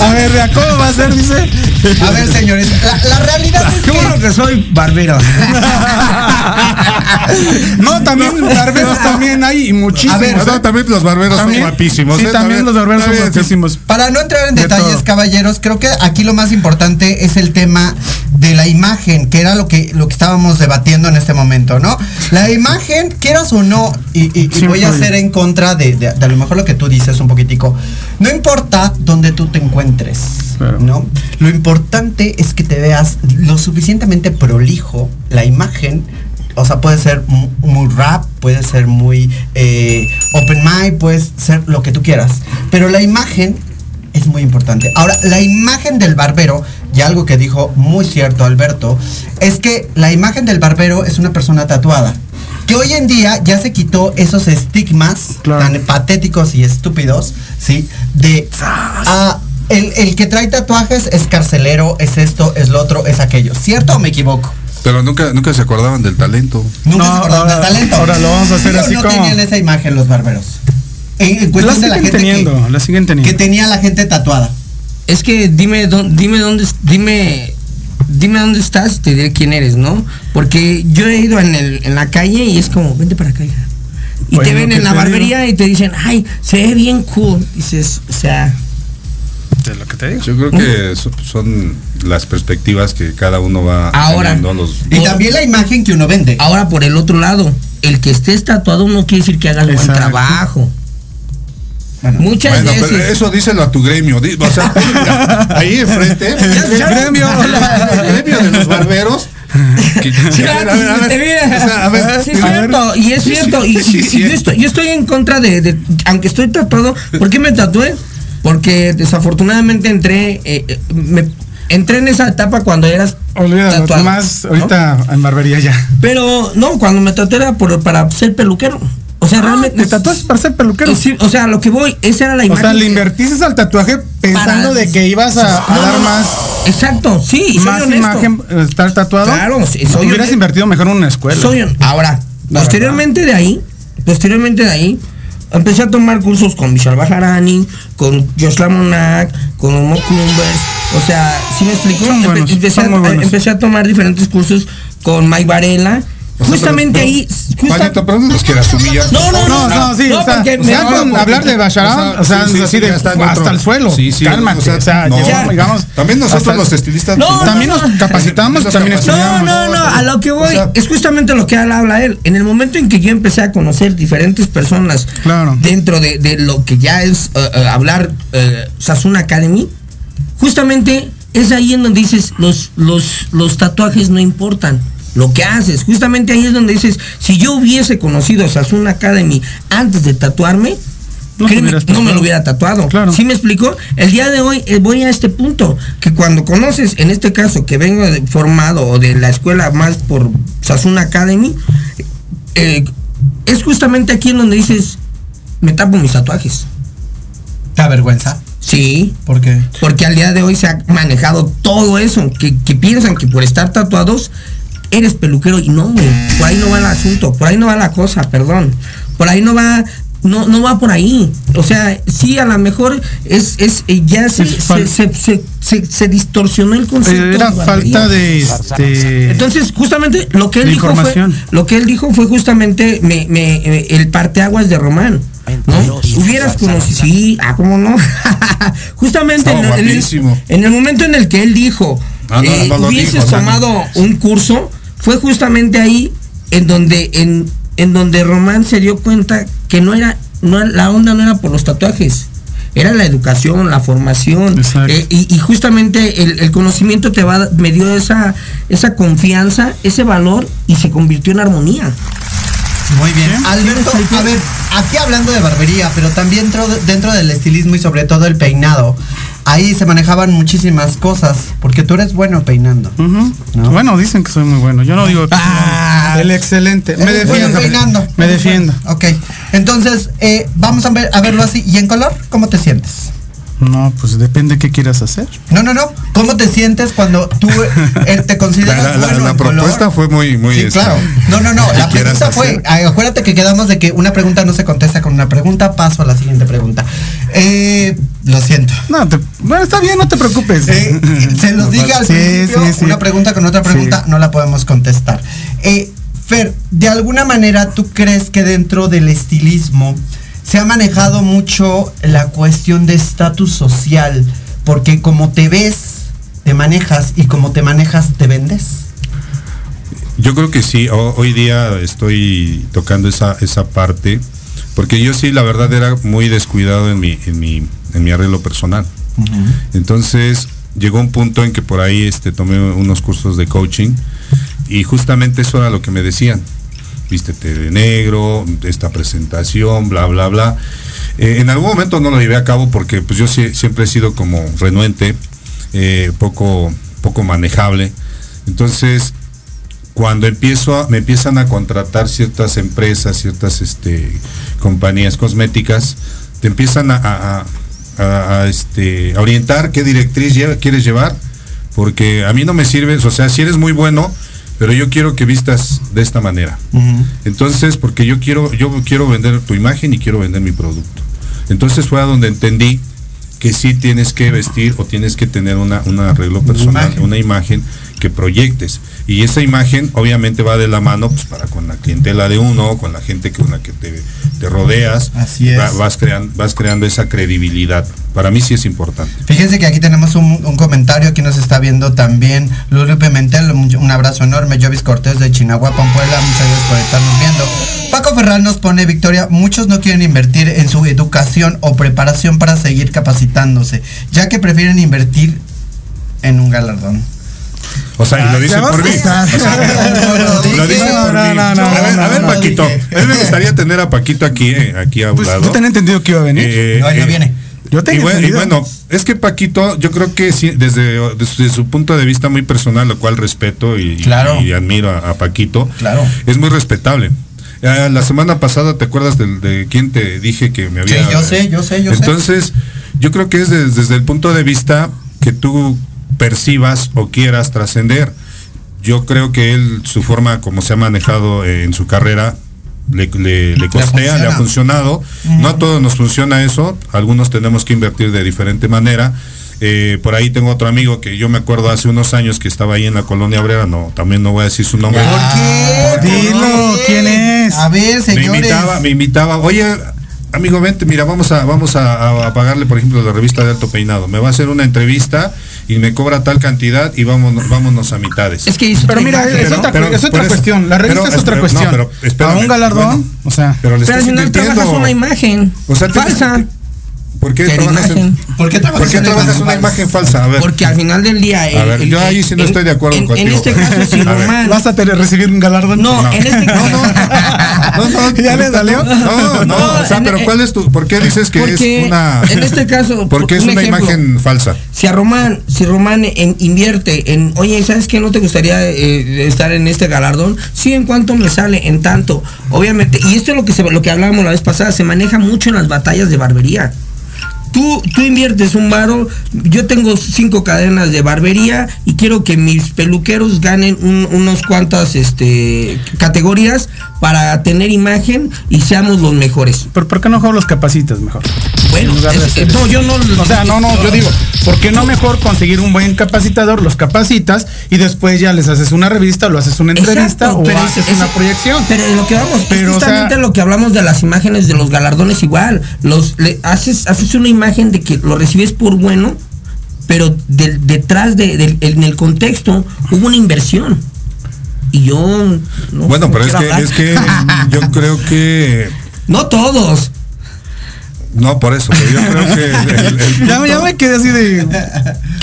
A ver, ¿cómo va a ser? Dice. A ver, señores, la, la realidad es Qué bueno que soy barbero. No, también barberos también hay y muchísimos. A ver, No, también los barberos También- son guapísimos. Sí, ¿eh? también los barberos son también, guapísimos. Para no entrar en De detalles, todo. caballeros, creo que aquí lo más importante es el tema de la imagen, que era lo que, lo que estábamos debatiendo en este momento, ¿no? La imagen, quieras o no, y, y- y voy a hacer en contra de, de- de a lo mejor lo que tú dices un poquitico. No importa dónde tú te encuentres, Claro. ¿no? Lo importante es que te veas lo suficientemente prolijo, la imagen. O sea, puede ser mu- muy rap, puede ser muy eh, open mind, puede ser lo que tú quieras. Pero la imagen es muy importante. Ahora, la imagen del barbero, y algo que dijo muy cierto Alberto, es que la imagen del barbero es una persona tatuada. Que hoy en día ya se quitó esos estigmas Claro. tan patéticos y estúpidos, ¿sí? De ah, el, el que trae tatuajes es carcelero, es esto, es lo otro, es aquello. ¿Cierto o me equivoco? Pero nunca, nunca se acordaban del talento. Nunca No, se acordaron ahora- del talento. ahora lo vamos a hacer ¿Sí o así no como- tenían esa imagen los barberos. En, en La cuestión de la siguen gente teniendo, que, la siguen que teniendo. tenía la gente tatuada. Es que dime dónde, dime dónde, dime, dime dónde estás y te diré quién eres, ¿no? Porque yo he ido en, el, en la calle y es como, vente para acá. hija". Y Pues te ven que en la barbería y te dicen, ay, se ve bien cool. Dices, o sea, De lo que te digo. Yo creo que so- son las perspectivas que cada uno va Ahora. los Y también la imagen que uno vende. ahora por el otro lado, el que estés tatuado no quiere decir que hagas buen Exacto. trabajo. Bueno, Muchas Bueno, pero veces. eso díselo a tu gremio. O sea, ahí enfrente, el gremio, el gremio de los barberos. es cierto, y es Sí, cierto. sí, y, sí, y- sí, yo, es estoy, yo estoy en contra de, de- aunque estoy tatuado, ¿por qué me tatué? Porque desafortunadamente entré, eh, eh, me- entré en esa etapa cuando eras Olvídalo, tatuado, más ¿no? ahorita en barbería ya. Pero no, cuando me tatué era por, para ser peluquero. O sea, realmente. ¿Te tatuaste para ser peluquero? Sí, o sea, lo que voy, esa era la O imagen. sea, le invertiste al tatuaje pensando Para- de que ibas a, a No, dar no, más, Exacto, sí, soy más honesto. imagen, eh, estar tatuado. Claro, sí, soy Hubieras honesto. invertido mejor en una escuela. Soy ahora, posteriormente de ahí, posteriormente de ahí, empecé a tomar cursos con Vishal Bajarani, con Joshua Monak, con Homo Cumbers, o sea, ¿sí me explico? Son Empe- buenos, empecé, a, buenos. empecé a tomar diferentes cursos con Mike Varela, Justamente ahí. Juanito, pero no nos quieras humillar. No, no, no, No, sí, o sea, hablar de Basharán, o sea, sí, hasta el suelo. Sí, sí, Cálmate, o sea, o sea, no. llevamos, digamos, También nosotros los estilistas. También no, nos no. capacitamos, también. No, no, no, a lo que voy es justamente lo que habla él. En el momento en que yo empecé a conocer diferentes personas dentro de, lo que ya es eh, eh, hablar eh, Sassoon Academy, justamente es ahí en donde dices, los, los, los tatuajes no importan. Lo que haces, justamente ahí es donde dices, si yo hubiese conocido Sassoon Academy antes de tatuarme, No créeme, me lo hubiera tatuado. Claro. ¿Sí me explico? El día de hoy eh, voy a este punto, que cuando conoces, en este caso, que vengo de- formado o de la escuela más por Sassoon Academy, eh, es justamente aquí en donde dices, me tapo mis tatuajes. ¿Te avergüenza? Sí, ¿Por qué? porque al día de hoy se ha manejado todo eso, que, que piensan que por estar tatuados eres peluquero y no, güey, por ahí no va el asunto, por ahí no va la cosa, perdón, por ahí no va, no, no va por ahí, o sea, sí, a lo mejor es, es eh, ya se, Es se, se, se- se- se distorsionó el concepto. Era de falta de este Entonces, justamente lo que él dijo fue, lo que él dijo fue justamente me, me, eh, el parteaguas de Román. ¿no? Hubieras conocido, sí, ah, cómo no. justamente en, el- en el, guapísimo. en el momento en el que él dijo, no, eh, hubieses tomado un curso, fue justamente ahí en donde, en, en donde Román se dio cuenta que no era, no, la onda no era por los tatuajes. Era la educación, la formación. Eh, y, y justamente el, el conocimiento te va, me dio esa, esa confianza, ese valor y se convirtió en armonía. Muy bien. Alberto, a ver, aquí hablando de barbería, pero también dentro, dentro del estilismo y sobre todo el peinado, ahí se manejaban muchísimas cosas, porque tú eres bueno peinando. ¿No? Bueno, dicen que soy muy bueno. Yo no digo que Ah. el excelente. Me bueno defiendo. peinando. Me defiendo. Ok. Entonces, eh, vamos a, ver, a verlo así. ¿Y en color? ¿Cómo te sientes? No, pues depende qué quieras hacer. No, no, no. ¿Cómo te sientes cuando tú eh, te La, consideras la- la- bueno la en propuesta color? fue muy, muy. Sí, este, claro. No, no, no. ¿qué La pregunta fue, hacer? acuérdate que quedamos de que una pregunta no se contesta con una pregunta. Paso a la siguiente pregunta. Eh, lo siento. No, te- bueno, está bien, no te preocupes. Eh, se los dije al Sí, principio, sí, sí. una pregunta con otra pregunta Sí. no la podemos contestar. Eh, Fer, de alguna manera tú crees que dentro del estilismo se ha manejado mucho la cuestión de estatus social, porque como te ves, te manejas y como te manejas, te vendes. Yo creo que sí, ho- hoy día estoy tocando esa, esa parte, porque yo sí, la verdad, era muy descuidado en mi, en mi, en mi arreglo personal. Entonces, llegó un punto en que por ahí este, tomé unos cursos de coaching y justamente eso era lo que me decían. Vístete de negro, esta presentación, bla, bla, bla. Eh, en algún momento no lo llevé a cabo porque pues yo siempre he sido como renuente, eh, poco, poco manejable. Entonces, cuando empiezo a- me empiezan a contratar ciertas empresas, ciertas este, compañías cosméticas, te empiezan a, a- a- este, a orientar qué directriz lleva- quieres llevar, porque a mí no me sirves, o sea, si eres muy bueno, pero yo quiero que vistas de esta manera. Entonces, porque yo quiero, yo quiero vender tu imagen y quiero vender mi producto. Entonces fue a donde entendí que sí tienes que vestir o tienes que tener una, un arreglo personal, imagen. una imagen que proyectes. Y esa imagen obviamente va de la mano pues, para con la clientela de uno, con la gente con la que te, te rodeas. Así es. Va- vas, creando, vas creando esa credibilidad. Para mí sí es importante. Fíjense que aquí tenemos un, un comentario, aquí nos está viendo también Lulu Pimentel, un, un abrazo enorme, Jovis Cortés de Chinahuapan, Puebla, muchas gracias por estarnos viendo. Paco Ferral nos pone, Victoria, muchos no quieren invertir en su educación o preparación para seguir capacitándose, ya que prefieren invertir en un galardón. O sea, y lo dice por mí. O sea, lo dice por mí. a ver, a Paquito. A mí me gustaría tener a Paquito aquí, eh, aquí a un Pues lado. yo tenía entendido que iba a venir. Eh, No, él no eh, viene. Yo Y tenía bueno, y bueno, es que Paquito, yo creo que sí, desde, desde su punto de vista muy personal, lo cual respeto y, y- Claro. y admiro a, a Paquito, Claro. es muy respetable. Eh, la semana pasada, ¿te acuerdas del- de, quién te dije que me había... Sí, yo sé, yo sé, yo sé. Entonces, yo creo que es des- desde el punto de vista que tú percibas o quieras trascender. Yo creo que él, su forma como se ha manejado eh, en su carrera, le, le, le costea, le ha funciona. funcionado. No a todos nos funciona eso, algunos tenemos que invertir de diferente manera. Eh, por ahí tengo otro amigo que yo me acuerdo hace unos años que estaba ahí en la colonia obrera, no, también no voy a decir su nombre. ¿Por qué? Dilo, ¿quién es? A ver, Me señores. invitaba, me invitaba, oye, amigo, vente, mira, vamos a, vamos a, a- a pagarle, por ejemplo, la revista de Alto Peinado. Me va a hacer una entrevista y me cobra tal cantidad y vámonos, vámonos a mitades. Es que Pero mira, es Pero- otra, pero es otra cuestión. La revista pero- es otra cuestión. no, pero espérame, a un galardón, bueno, o sea. pero le Pero al final trabajas una imagen O sea, te- falsa. ¿Por qué trabajas, en- imagen. ¿Por qué trabajas ¿por qué en trabajas imagen una imagen falsa? A ver. Porque al final del día. A ver, yo ahí sí no estoy de acuerdo en, contigo. En este caso, si. Román. ¿Vas a tener, recibir un galardón? No, en este caso. No, no, ¿Ya le salió? No, no, No, o sea, en- pero ¿cuál es tu, por qué dices que Porque es una, en este caso, porque es un una ejemplo. imagen falsa? Si a Román, si Román en- invierte en, oye, ¿sabes qué? ¿No te gustaría eh, estar en este galardón? Sí, ¿en cuánto me sale? En tanto. Obviamente, y esto es lo que, se, lo que hablábamos la vez pasada, se maneja mucho en las batallas de barbería. Tú, tú inviertes un varo, yo tengo cinco cadenas de barbería y quiero que mis peluqueros ganen un- unos cuantas este, categorías para tener imagen y seamos los mejores. ¿Pero por qué no los capacitas mejor? Bueno, de es- no, yo no- O sea, no, no, yo digo, ¿por qué no mejor conseguir un buen capacitador, los capacitas y después ya les haces una revista, lo haces una entrevista Exacto, o pero haces es- una proyección? Pero lo que vamos, Pero, es o sea- justamente lo que hablamos de las imágenes de los galardones igual. Los le haces, haces una imagen de que lo recibes por bueno, pero detrás de, del- en el contexto hubo una inversión. Y yo no Bueno, no pero es que, hablar. es que yo creo que no todos. no por eso, pero yo creo que el, el Ya, me quedé así de.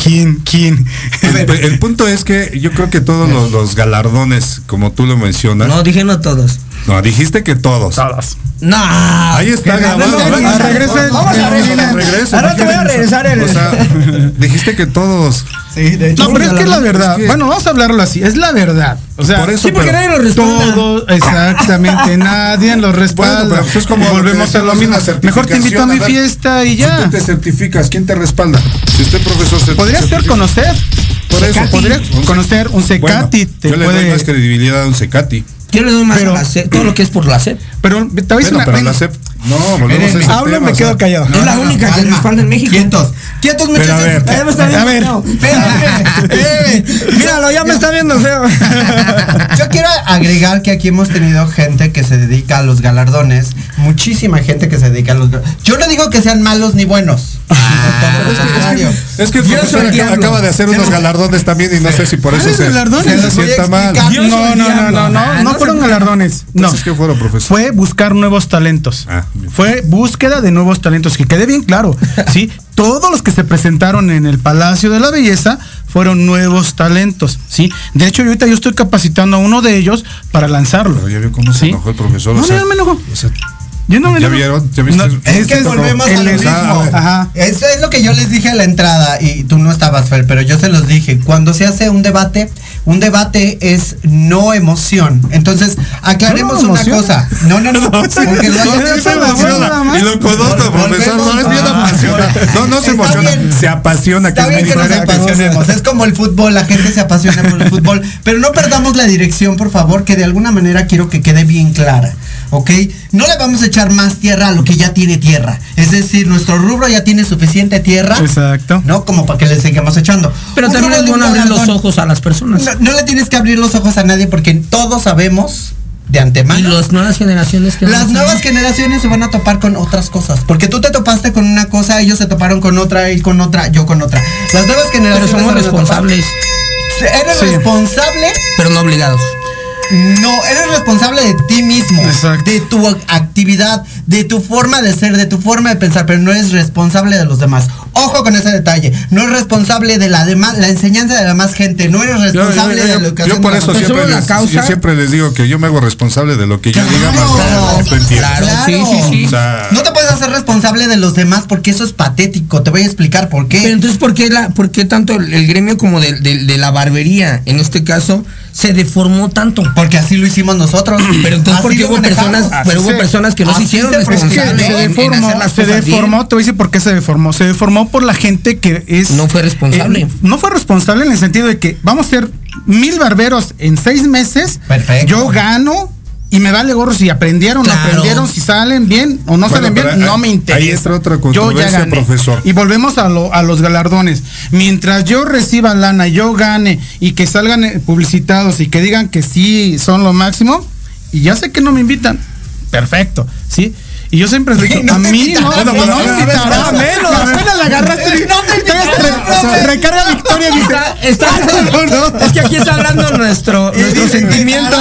¿Quién? ¿Quién? el- el punto es que yo creo que todos los, los galardones, como tú lo mencionas, No, dije no todos. No, dijiste que todos. Todos. No. Ahí está grabado. venga, Ah. Vamos a regresar. Ahora te voy a regresar el. O sea, dijiste que todos. Sí, de hecho. No, pero es que es la verdad. Es que- Bueno, vamos a hablarlo así. Es la verdad. O sea, Por eso, sí, porque pero- nadie lo respalda. todo, exactamente, nadie los respalda. Bueno, pero pues es como volvemos a lo mismo. Mejor te invito a mi fiesta y ya. tú te certificas, ¿quién te respalda? Si usted profesor se Podría ser conocer. Por eso, podría conocer un Bueno, Secati. te yo le doy más credibilidad a un Secati. Yo le doy más Pero- a la CEP, todo lo que es por la CEP. pero te voy a decir Bueno, una- pero venga, la CEP. No, volvemos a ese Hablo, tema, me o quedo sea, callado. es la única que calma. respalda en México. Quietos. Quietos, Pero a muchachos. ver. Ya me está viendo A ver. Espérame. Míralo, ya me está viendo feo. Yo quiero agregar que aquí hemos tenido gente que se dedica a los galardones, muchísima gente que se dedica a los galardones. Yo no digo que sean malos ni buenos. Ah. Es que el Yo profesor soy acaba, de hacer unos galardones también y no sé si por eso ¿Cuáles se, galardones? se sienta mal. No, no, no, no, no, no no fueron galardones. No. ¿qué fueron, profesor? Fue buscar nuevos talentos. Ah. Fue búsqueda de nuevos talentos. Que quede bien claro. Sí, todos los que se presentaron en el Palacio de la Belleza fueron nuevos talentos. Sí, de hecho, yo ahorita yo estoy capacitando a uno de ellos para lanzarlo. Pero ya vio cómo se ¿Sí? enojó el profesor. No, o sea, yo no me enojo. o sea, Yo no me ¿Ya vieron? ¿Ya viste? No, Es que Este volvemos a lo mismo. Ajá. Eso es lo que yo les dije a la entrada y tú no estabas, Fer, pero yo se los dije. Cuando se hace un debate, un debate es no emoción. Entonces, aclaremos No, una emoción. cosa. No, no, no. porque No, se emociona. Y lo conozco, profesor, no es bien a- apasiona. No, no se emociona, se apasiona, que Está es bien que nos apasionemos, es como el fútbol, la gente se apasiona por el fútbol, pero no perdamos la dirección, por favor, que de alguna manera quiero que quede bien clara, ¿ok? No le vamos a echar más tierra a lo que ya tiene tierra, es decir, nuestro rubro ya tiene suficiente tierra, Exacto. ¿no? Como para que le sigamos echando. Pero Un también es bueno abrir los ojos a las personas. No, no le tienes que abrir los ojos a nadie porque todos sabemos de Y antemano. las nuevas generaciones que Las nuevas generaciones se van a topar con otras cosas. Porque tú te topaste con una cosa, ellos se toparon con otra, y con otra, yo con otra. Las nuevas Pero generaciones. somos a topar- responsables, Eres Sí. responsable. pero no obligados. No, eres responsable de ti mismo, Exacto. de tu actividad, de tu forma de ser, de tu forma de pensar, pero no eres responsable de los demás. Ojo con ese detalle. No eres responsable de la demás, la enseñanza de la más gente. No eres Yo, yo- responsable yo- de la yo educación. por de la eso siempre les, causa. yo siempre les digo que yo me hago responsable de lo que yo diga Claro. más no, tú entiendes. Claro, sí, sí, sí. O sea, No te puedes hacer responsable de los demás porque eso es patético. Te voy a explicar por qué. Pero entonces, ¿por qué, la, por qué tanto el, el gremio como de, de- de la barbería, en este caso, se deformó tanto? Porque así lo hicimos nosotros. Pero entonces, ¿por qué hubo personas, pero hubo se- personas que no se hicieron se- Es que responsables se en- en deformó, hacer las se cosas bien? deformó, te voy a decir por qué se deformó. Se deformó por la gente que es. No fue responsable. eh, no fue responsable en el sentido de que vamos a ser mil barberos en seis meses. Perfecto. Yo gano y me vale gorro si aprendieron, no Claro. aprendieron, si salen bien o no Bueno, salen bien, no me interesa. ahí entra otra Yo ya controversia, gané. profesor. Y volvemos a, lo- a los galardones. Mientras yo reciba lana, yo gane y que salgan eh, publicitados y que digan que sí son lo máximo, y ya sé que no me invitan, perfecto, ¿sí? Y yo siempre les digo, No a mí no, bueno, no, pero me ahora invitarán. menos. Apenas la agarraste. No te profe. Recarga Victoria dice, Está, está- es que aquí está hablando nuestro, nuestro sentimiento.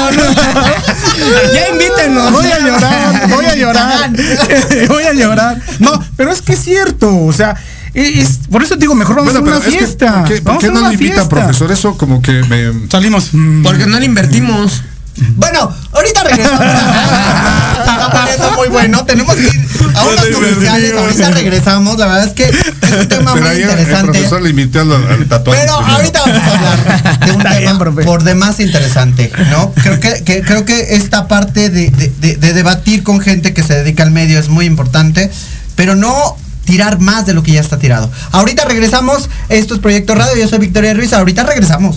¿No? ya invítenos. Voy a llorar, voy a llorar, voy a llorar. No, pero es que es cierto, o sea, es, por eso te digo, mejor vamos Bueno, a una es que, fiesta. ¿por qué, por no le invita, fiesta. profesor? Eso como que me... Salimos. Porque no le invertimos. Bueno, ahorita regresamos. Está poniendo muy bueno. Tenemos que ir a unos comerciales. Ahorita regresamos. La verdad es que es un tema Pero muy ahí el interesante. profesor le invité al, al tatuaje. Pero primero. ahorita vamos a hablar de un Está tema bien, por demás interesante, ¿no? Creo que, que- creo que esta parte de, de- de- de debatir con gente que se dedica al medio es muy importante, pero no tirar más de lo que ya está tirado. Ahorita regresamos, esto es Proyecto Radio, yo soy Victoria Ruiz, ahorita regresamos.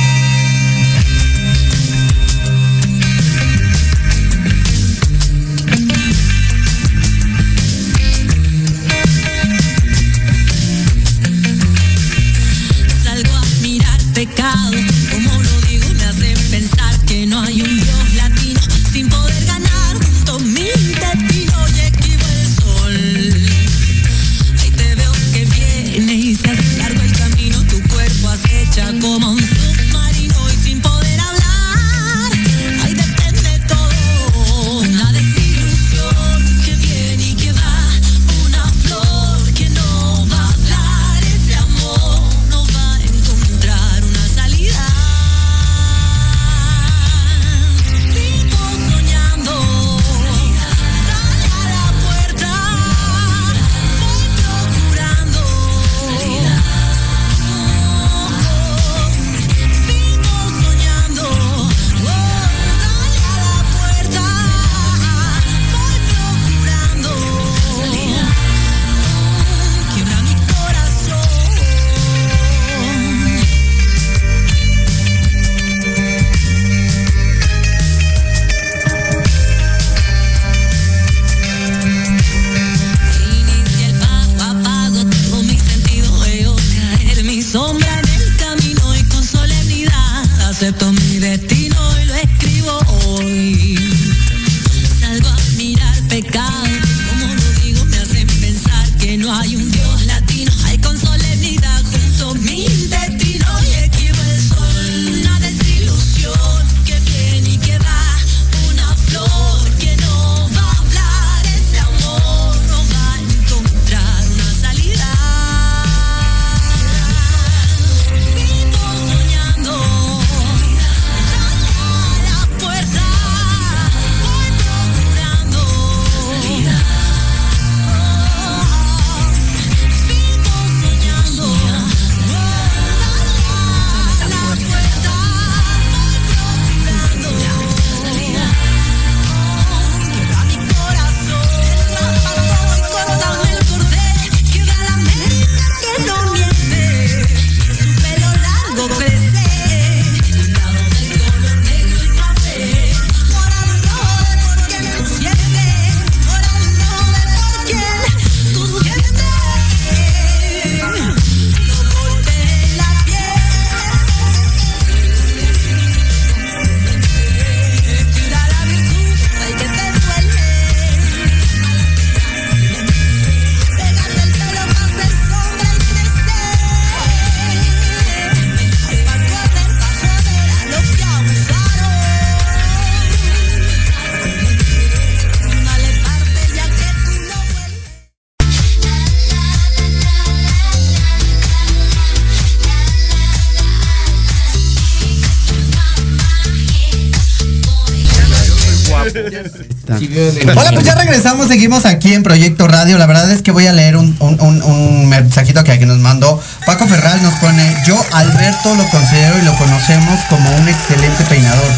Hola, pues ya regresamos, seguimos aquí en Proyecto Radio. La verdad es que voy a leer un, un- un- mensajito que aquí nos mandó. Paco Ferral nos pone, yo Alberto lo considero y lo conocemos como un excelente peinador.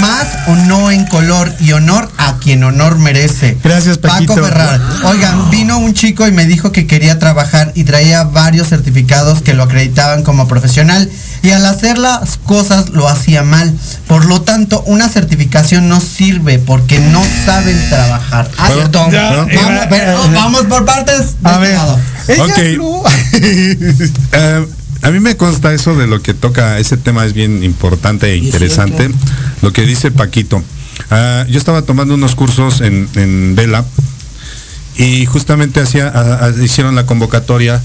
Más o no en color y honor a quien honor merece. Gracias, Paquito. Paco Ferral. Oigan, vino un chico y me dijo que quería trabajar y traía varios certificados que lo acreditaban como profesional y al hacer las cosas lo hacía mal. Por lo tanto, una certificación no sirve porque no saben trabajar. Ah, ya, vamos, pero- vamos por partes. de A este ver. lado. Ok. Eh, a mí me consta eso de lo que toca, ese tema es bien importante e interesante. Lo que dice Paquito. Ah, yo estaba tomando unos cursos en, en Vela y justamente hacía, a- a- hicieron la convocatoria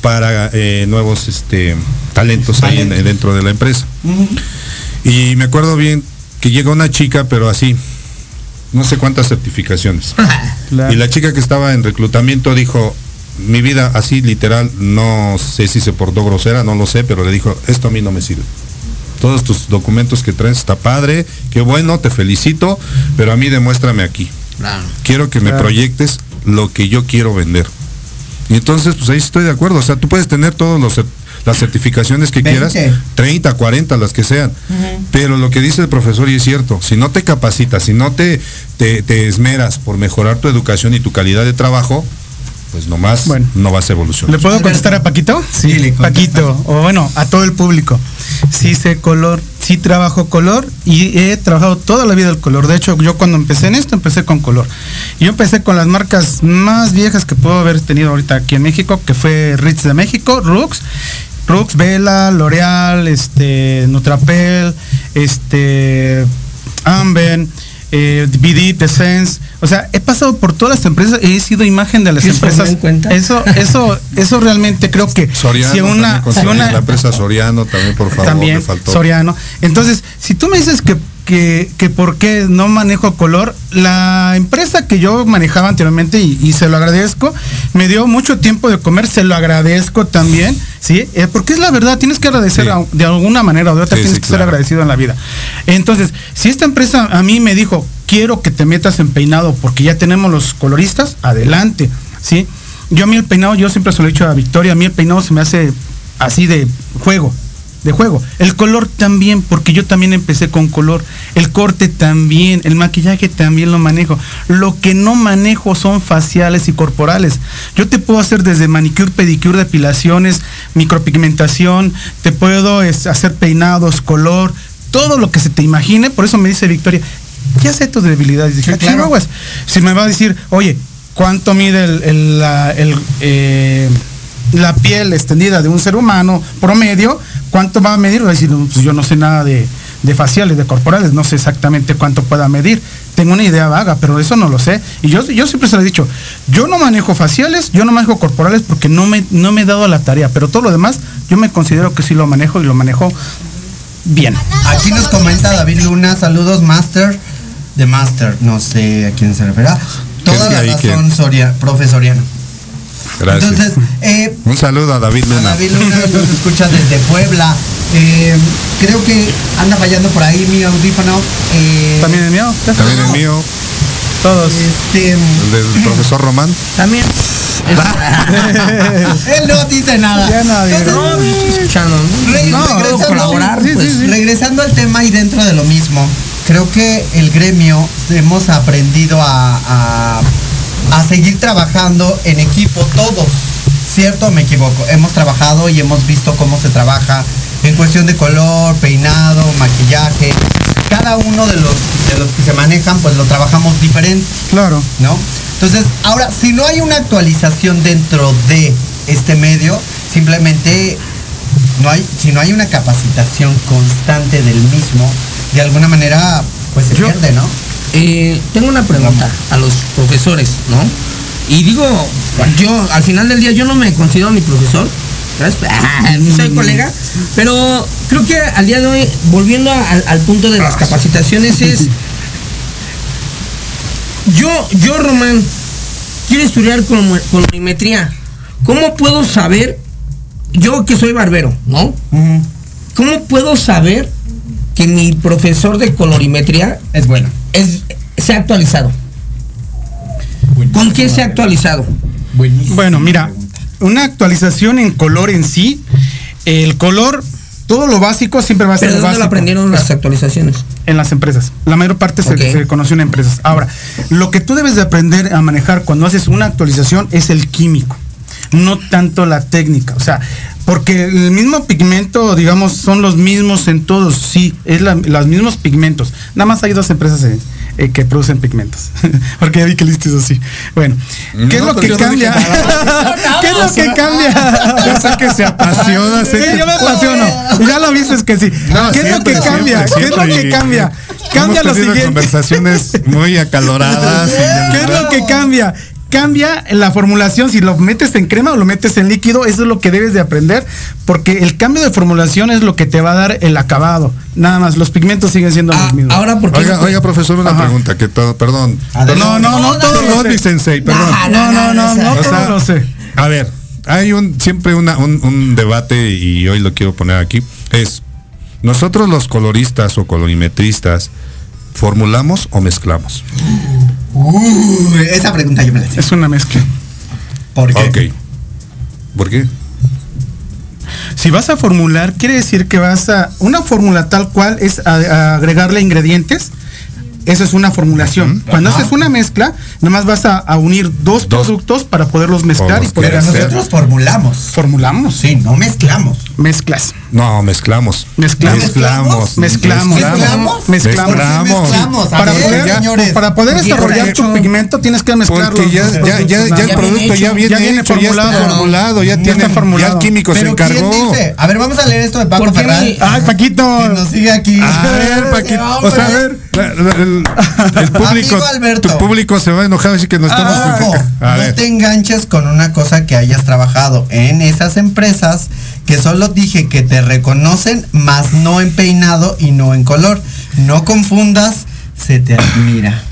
para eh, nuevos este, talentos ahí en- dentro de la empresa. Y me acuerdo bien que llegó una chica, pero así, no sé cuántas certificaciones. Claro. Y la chica que estaba en reclutamiento dijo, mi vida así literal, no sé si se portó grosera, no lo sé, pero le dijo, esto a mí no me sirve. Todos tus documentos que traes está padre, qué bueno, te felicito, pero a mí demuéstrame aquí. Quiero que me Claro. proyectes lo que yo quiero vender. Y entonces, pues ahí estoy de acuerdo. O sea, tú puedes tener todas las certificaciones que 20. quieras, 30, 40, las que sean. Pero lo que dice el profesor, y es cierto, si no te capacitas, si no te, te, te esmeras por mejorar tu educación y tu calidad de trabajo, pues nomás Bueno. no vas a evolucionar. ¿Le puedo contestar a Paquito? Sí, le. Paquito, o bueno, a todo el público. Sí sé color, sí trabajo color y he trabajado toda la vida el color. De hecho, yo cuando empecé en esto, empecé con color. Yo empecé con las marcas más viejas que puedo haber tenido ahorita aquí en México, que fue Ritz de México, Rux. Rux, Vela, L'Oreal, este, Nutrapel, este, Amben, eh, BD, Essence. O sea, he pasado por todas las empresas y he sido imagen de las ¿Sí se empresas. Eso, eso, eso realmente creo que Soriano, si una, también con si Soriano, una- la empresa Soriano también, por favor, también faltó. Soriano. Entonces, si tú me dices que, que, que por qué no manejo color, la empresa que yo manejaba anteriormente, y, y se lo agradezco, me dio mucho tiempo de comer, se lo agradezco también, ¿sí? Eh, porque es la verdad, tienes que agradecer Sí. a- de alguna manera o de otra, Sí, tienes sí, que ser agradecido en la vida. Entonces, si esta empresa a mí me dijo, quiero que te metas en peinado porque ya tenemos los coloristas, adelante, ¿sí? Yo a mí el peinado, yo siempre se lo he dicho a Victoria, a mí el peinado se me hace así de juego, de juego. El color también, porque yo también empecé con color. El corte también, el maquillaje también lo manejo. Lo que no manejo son faciales y corporales. Yo te puedo hacer desde manicure, pedicure, depilaciones, micropigmentación, te puedo hacer peinados, color, todo lo que se te imagine. Por eso me dice Victoria, ya sé tus debilidades. Dije, Sí, "Ah, claro. chihuahuas". Si me va a decir, oye, ¿cuánto mide el, el- la, el, eh, la piel extendida de un ser humano promedio? ¿Cuánto va a medir? Va a decir, "No, pues yo no sé nada de, de faciales, de corporales, no sé exactamente cuánto pueda medir. Tengo una idea vaga, pero eso no lo sé. Y yo, yo siempre se lo he dicho, yo no manejo faciales, yo no manejo corporales porque no me, no me he dado la tarea, pero todo lo demás yo me considero que sí lo manejo y lo manejo bien. Aquí nos comenta David Luna, saludos Master de Master, no sé a quién se refiere. Toda ¿Qué la razón, Soria, profe Soriano. Gracias. Entonces, eh, Un saludo a David a Luna. David Luna nos escucha desde Puebla. Eh, creo que anda fallando por ahí mi audífono. Eh, También el mío, También el mío, todos. Este, el del profesor Román. También. él no dice nada. Ya Entonces, No. Re- regresando, colaborar, sí, sí, sí. regresando al tema y dentro de lo mismo, creo que el gremio hemos aprendido a, a- a seguir trabajando en equipo todos. ¿Cierto o me equivoco? Hemos trabajado y hemos visto cómo se trabaja en cuestión de color, peinado, maquillaje. Cada uno de los, de los que se manejan, pues lo trabajamos diferente. Claro. ¿no? Entonces, ahora, si no hay una actualización dentro de este medio, simplemente no hay, si no hay una capacitación constante del mismo, de alguna manera, pues se Yo- pierde, ¿no? Eh, tengo una pregunta a los profesores, ¿no? Y digo, yo al final del día yo no me considero mi profesor, ah, soy colega, pero creo que al día de hoy, volviendo a- al, al punto de las capacitaciones, es yo, yo Román, quiero estudiar color- colorimetría. ¿Cómo puedo saber, yo que soy barbero, ¿no? ¿Cómo puedo saber que mi profesor de colorimetría Es bueno. Es se ha actualizado? ¿Con qué se ha actualizado? Bueno, mira, una actualización en color en sí, el color, todo lo básico siempre va a ser ¿Pero lo dónde lo básico. aprendieron las actualizaciones? En las empresas. La mayor parte se- se, conoce en empresas. Ahora, lo que tú debes de aprender a manejar cuando haces una actualización es el químico, no tanto la técnica. O sea, porque el mismo pigmento, digamos, son los mismos en todos. Sí, es la- los mismos pigmentos. Nada más hay dos empresas eh, eh, que producen pigmentos. porque ya vi que listos así. Bueno, ¿qué es No, lo pues que no cambia? ¿Qué es lo que cambia? Ya sé que se apasiona, Sí, que- yo me apasiono. Ya lo viste, es que sí. No, ¿Qué es lo siempre, que cambia? ¿Qué es lo que cambia? Cambia lo siguiente. conversaciones muy acaloradas. ¿Qué es lo que cambia? Cambia la formulación, si lo metes en crema o lo metes en líquido, eso es lo que debes de aprender, porque el cambio de formulación es lo que te va a dar el acabado. Nada más, los pigmentos siguen siendo los mismos. Ah, ahora, ¿por qué Oiga, no- oiga, profesor, una Ajá. pregunta, que todo, perdón. Adelante. No, no, no, todo sé. mi sensei, perdón. No, no, no, no, O todo sea, lo sé. A ver, hay un siempre una, un, un debate y hoy lo quiero poner aquí. Es, nosotros los coloristas o colorimetristas, ¿formulamos o mezclamos? Uh, esa pregunta yo me la sé. Es una mezcla. ¿Por qué? Ok. ¿Por qué? Si vas a formular, quiere decir que vas a. Una fórmula tal cual es a- a agregarle ingredientes. Eso es una formulación. Cuando Ajá. haces una mezcla, nada más vas a, a unir dos, productos para poderlos mezclar y poder hacer. Nosotros formulamos. Formulamos. Sí, no mezclamos. Mezclas. No, mezclamos. Mezclamos. Mezclamos. Mezclamos. ¿Mezclamos? Mezclamos. Mezclamos. Para ver, poder, señores. para poder desarrollar tu pigmento tienes que mezclarlo. Porque ya, ya, ya, ya el producto ya viene, hecho, ya está formulado, ya, tiene, está formulado. ya el químico se Pero ¿quién encargó. dice? A ver, vamos a leer esto de Paco ¿Por qué Ferral. mi- Ay, Paquito. Que nos sigue aquí. A ver, Paquito, o sea, a ver, el, el público, Amigo Alberto. tu público se va a enojar así que no estamos. Ojo, a no te enganches con una cosa que hayas trabajado en esas empresas que solo dije que te reconocen, más no en peinado y no en color. No confundas, se te admira.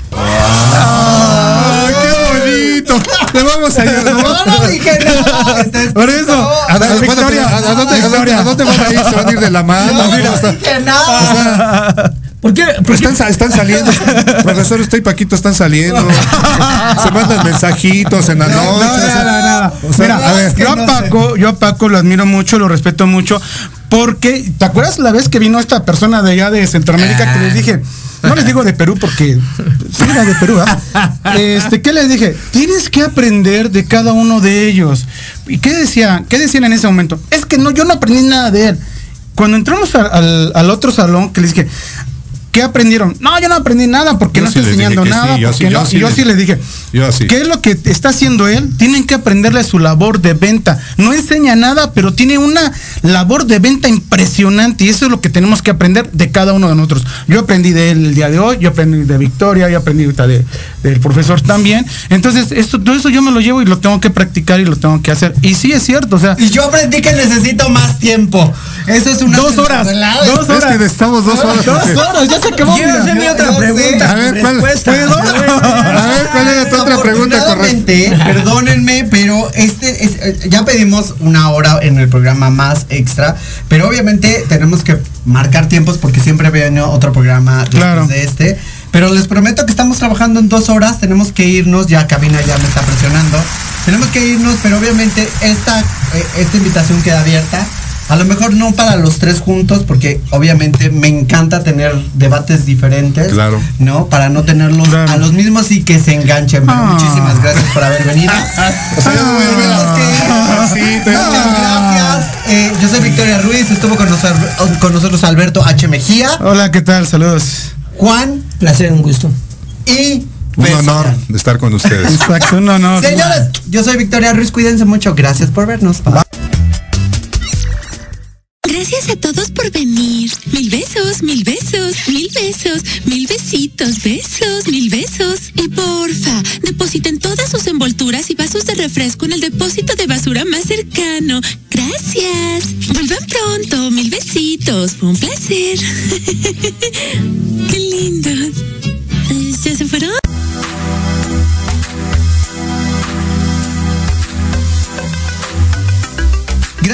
¡Ay, qué bonito! Le vamos a ayudar. No, no dije nada. escrito. Por eso. ¿A, dónde- Victoria, ¿a, dónde, a, dónde, Victoria. ¿A dónde van a ir? ¿Se van a ir de la mano? No, no dije nada. ¿Por qué? Pero están, sa- están saliendo, profesor, usted y Paquito están saliendo. Se mandan mensajitos en la No, noche. no, o sea, Mira, a ver, yo a Paco, yo a Paco lo admiro mucho, lo respeto mucho, porque, ¿te acuerdas la vez que vino esta persona de allá de Centroamérica que les dije, no les digo de Perú porque sí era de Perú, ¿ah? Este, ¿qué les dije? Tienes que aprender de cada uno de ellos. ¿Y qué decía? ¿Qué decían en ese momento? Es que no, yo no aprendí nada de él. Cuando entramos al, al- al otro salón, que les dije, ¿qué aprendieron? No, yo no aprendí nada porque Yo no sí estoy enseñando nada. sí, yo porque sí, yo no. yo les- sí les dije, Yo sí. ¿Qué es lo que está haciendo él? Tienen que aprenderle su labor de venta. No enseña nada, pero tiene una labor de venta impresionante y eso es lo que tenemos que aprender de cada uno de nosotros. Yo aprendí de él el día de hoy, yo aprendí de Victoria, yo aprendí ahorita de, del profesor también. Entonces, esto, todo eso yo me lo llevo y lo tengo que practicar y lo tengo que hacer. Y sí es cierto, o sea, Y yo aprendí que necesito más tiempo. Eso es una Dos horas, dos Es horas. que necesitamos dos horas. dos horas, ya se acabó. Quiero hacerme Yo- otra pregunta. A ver, ¿cuál-. ¿Puedo? A ver, ¿cuál era tu otra pregunta correcta? Perdónenme, pero este es- eh, ya pedimos una hora en el programa más extra, pero obviamente tenemos que marcar tiempos porque siempre viene otro programa después Claro. de este. Pero les prometo que estamos trabajando en dos horas, tenemos que irnos, ya cabina ya me está presionando. Tenemos que irnos, pero obviamente esta, eh, esta invitación queda abierta. A lo mejor no para los tres juntos, porque obviamente me encanta tener debates diferentes. Claro. ¿No? Para no tenerlos Claro. a los mismos y que se enganchen. Pero Ah. muchísimas gracias por haber venido. O sea, irnos. Sí, te- Muchas gracias. Eh, yo soy Victoria Ruiz, estuvo con nosotros, con nosotros Alberto H. Mejía, Hola, ¿qué tal? Saludos. Juan Placer, un gusto. y Un honor de estar con ustedes. Exacto, no, no. Señores, yo soy Victoria Ruiz, cuídense mucho. Gracias por vernos. Bye. Gracias a todos por venir. Mil besos, mil besos, mil besos, mil besitos, besos, mil besos. Y porfa, depositen todas sus envolturas y vasos de refresco en el depósito de basura más cercano. Gracias. Vuelvan pronto, mil besitos. Fue un placer. Qué lindos. Eh, ¿Ya se fueron?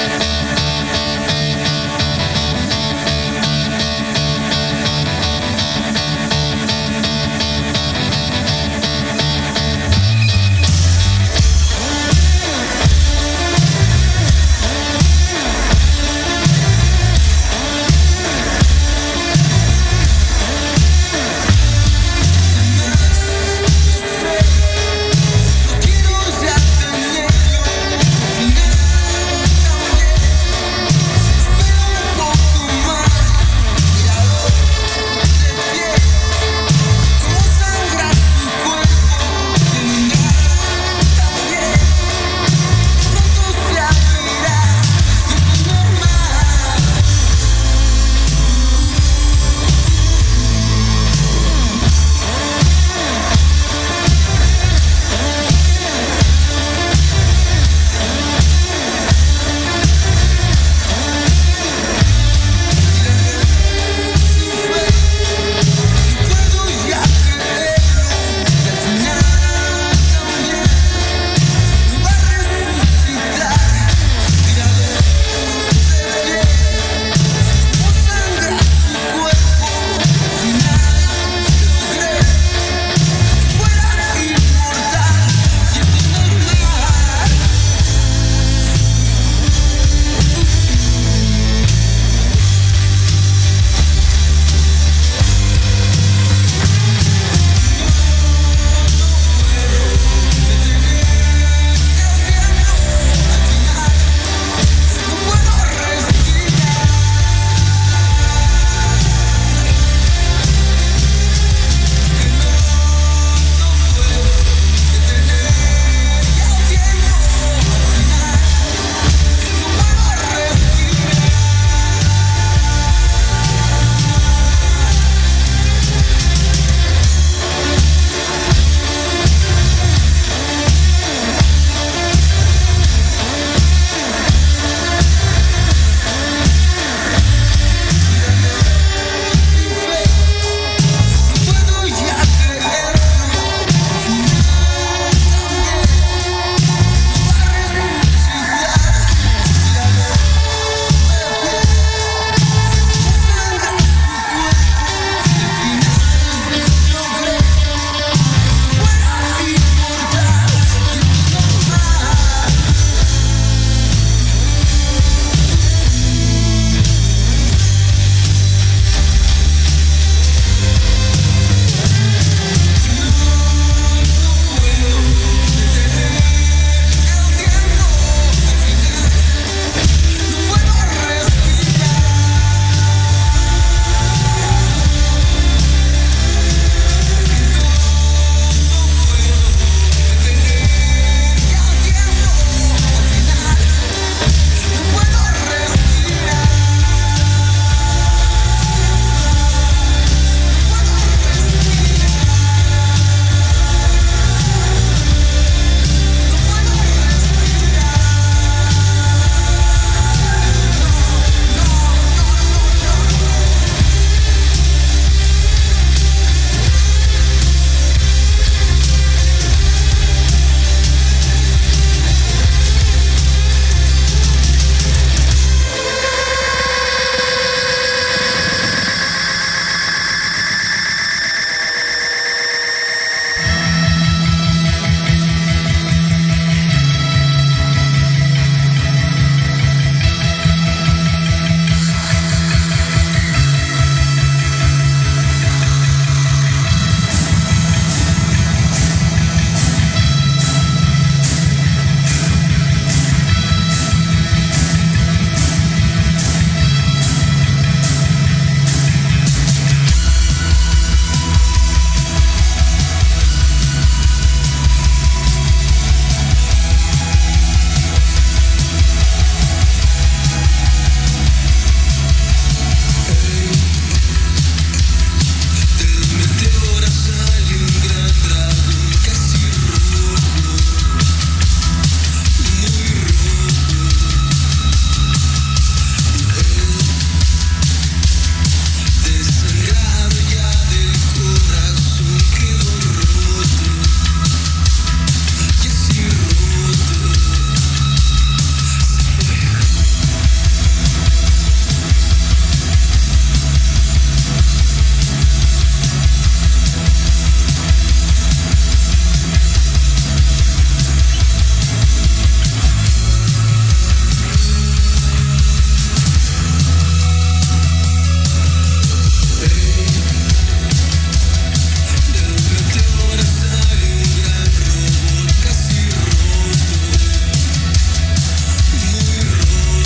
Yeah.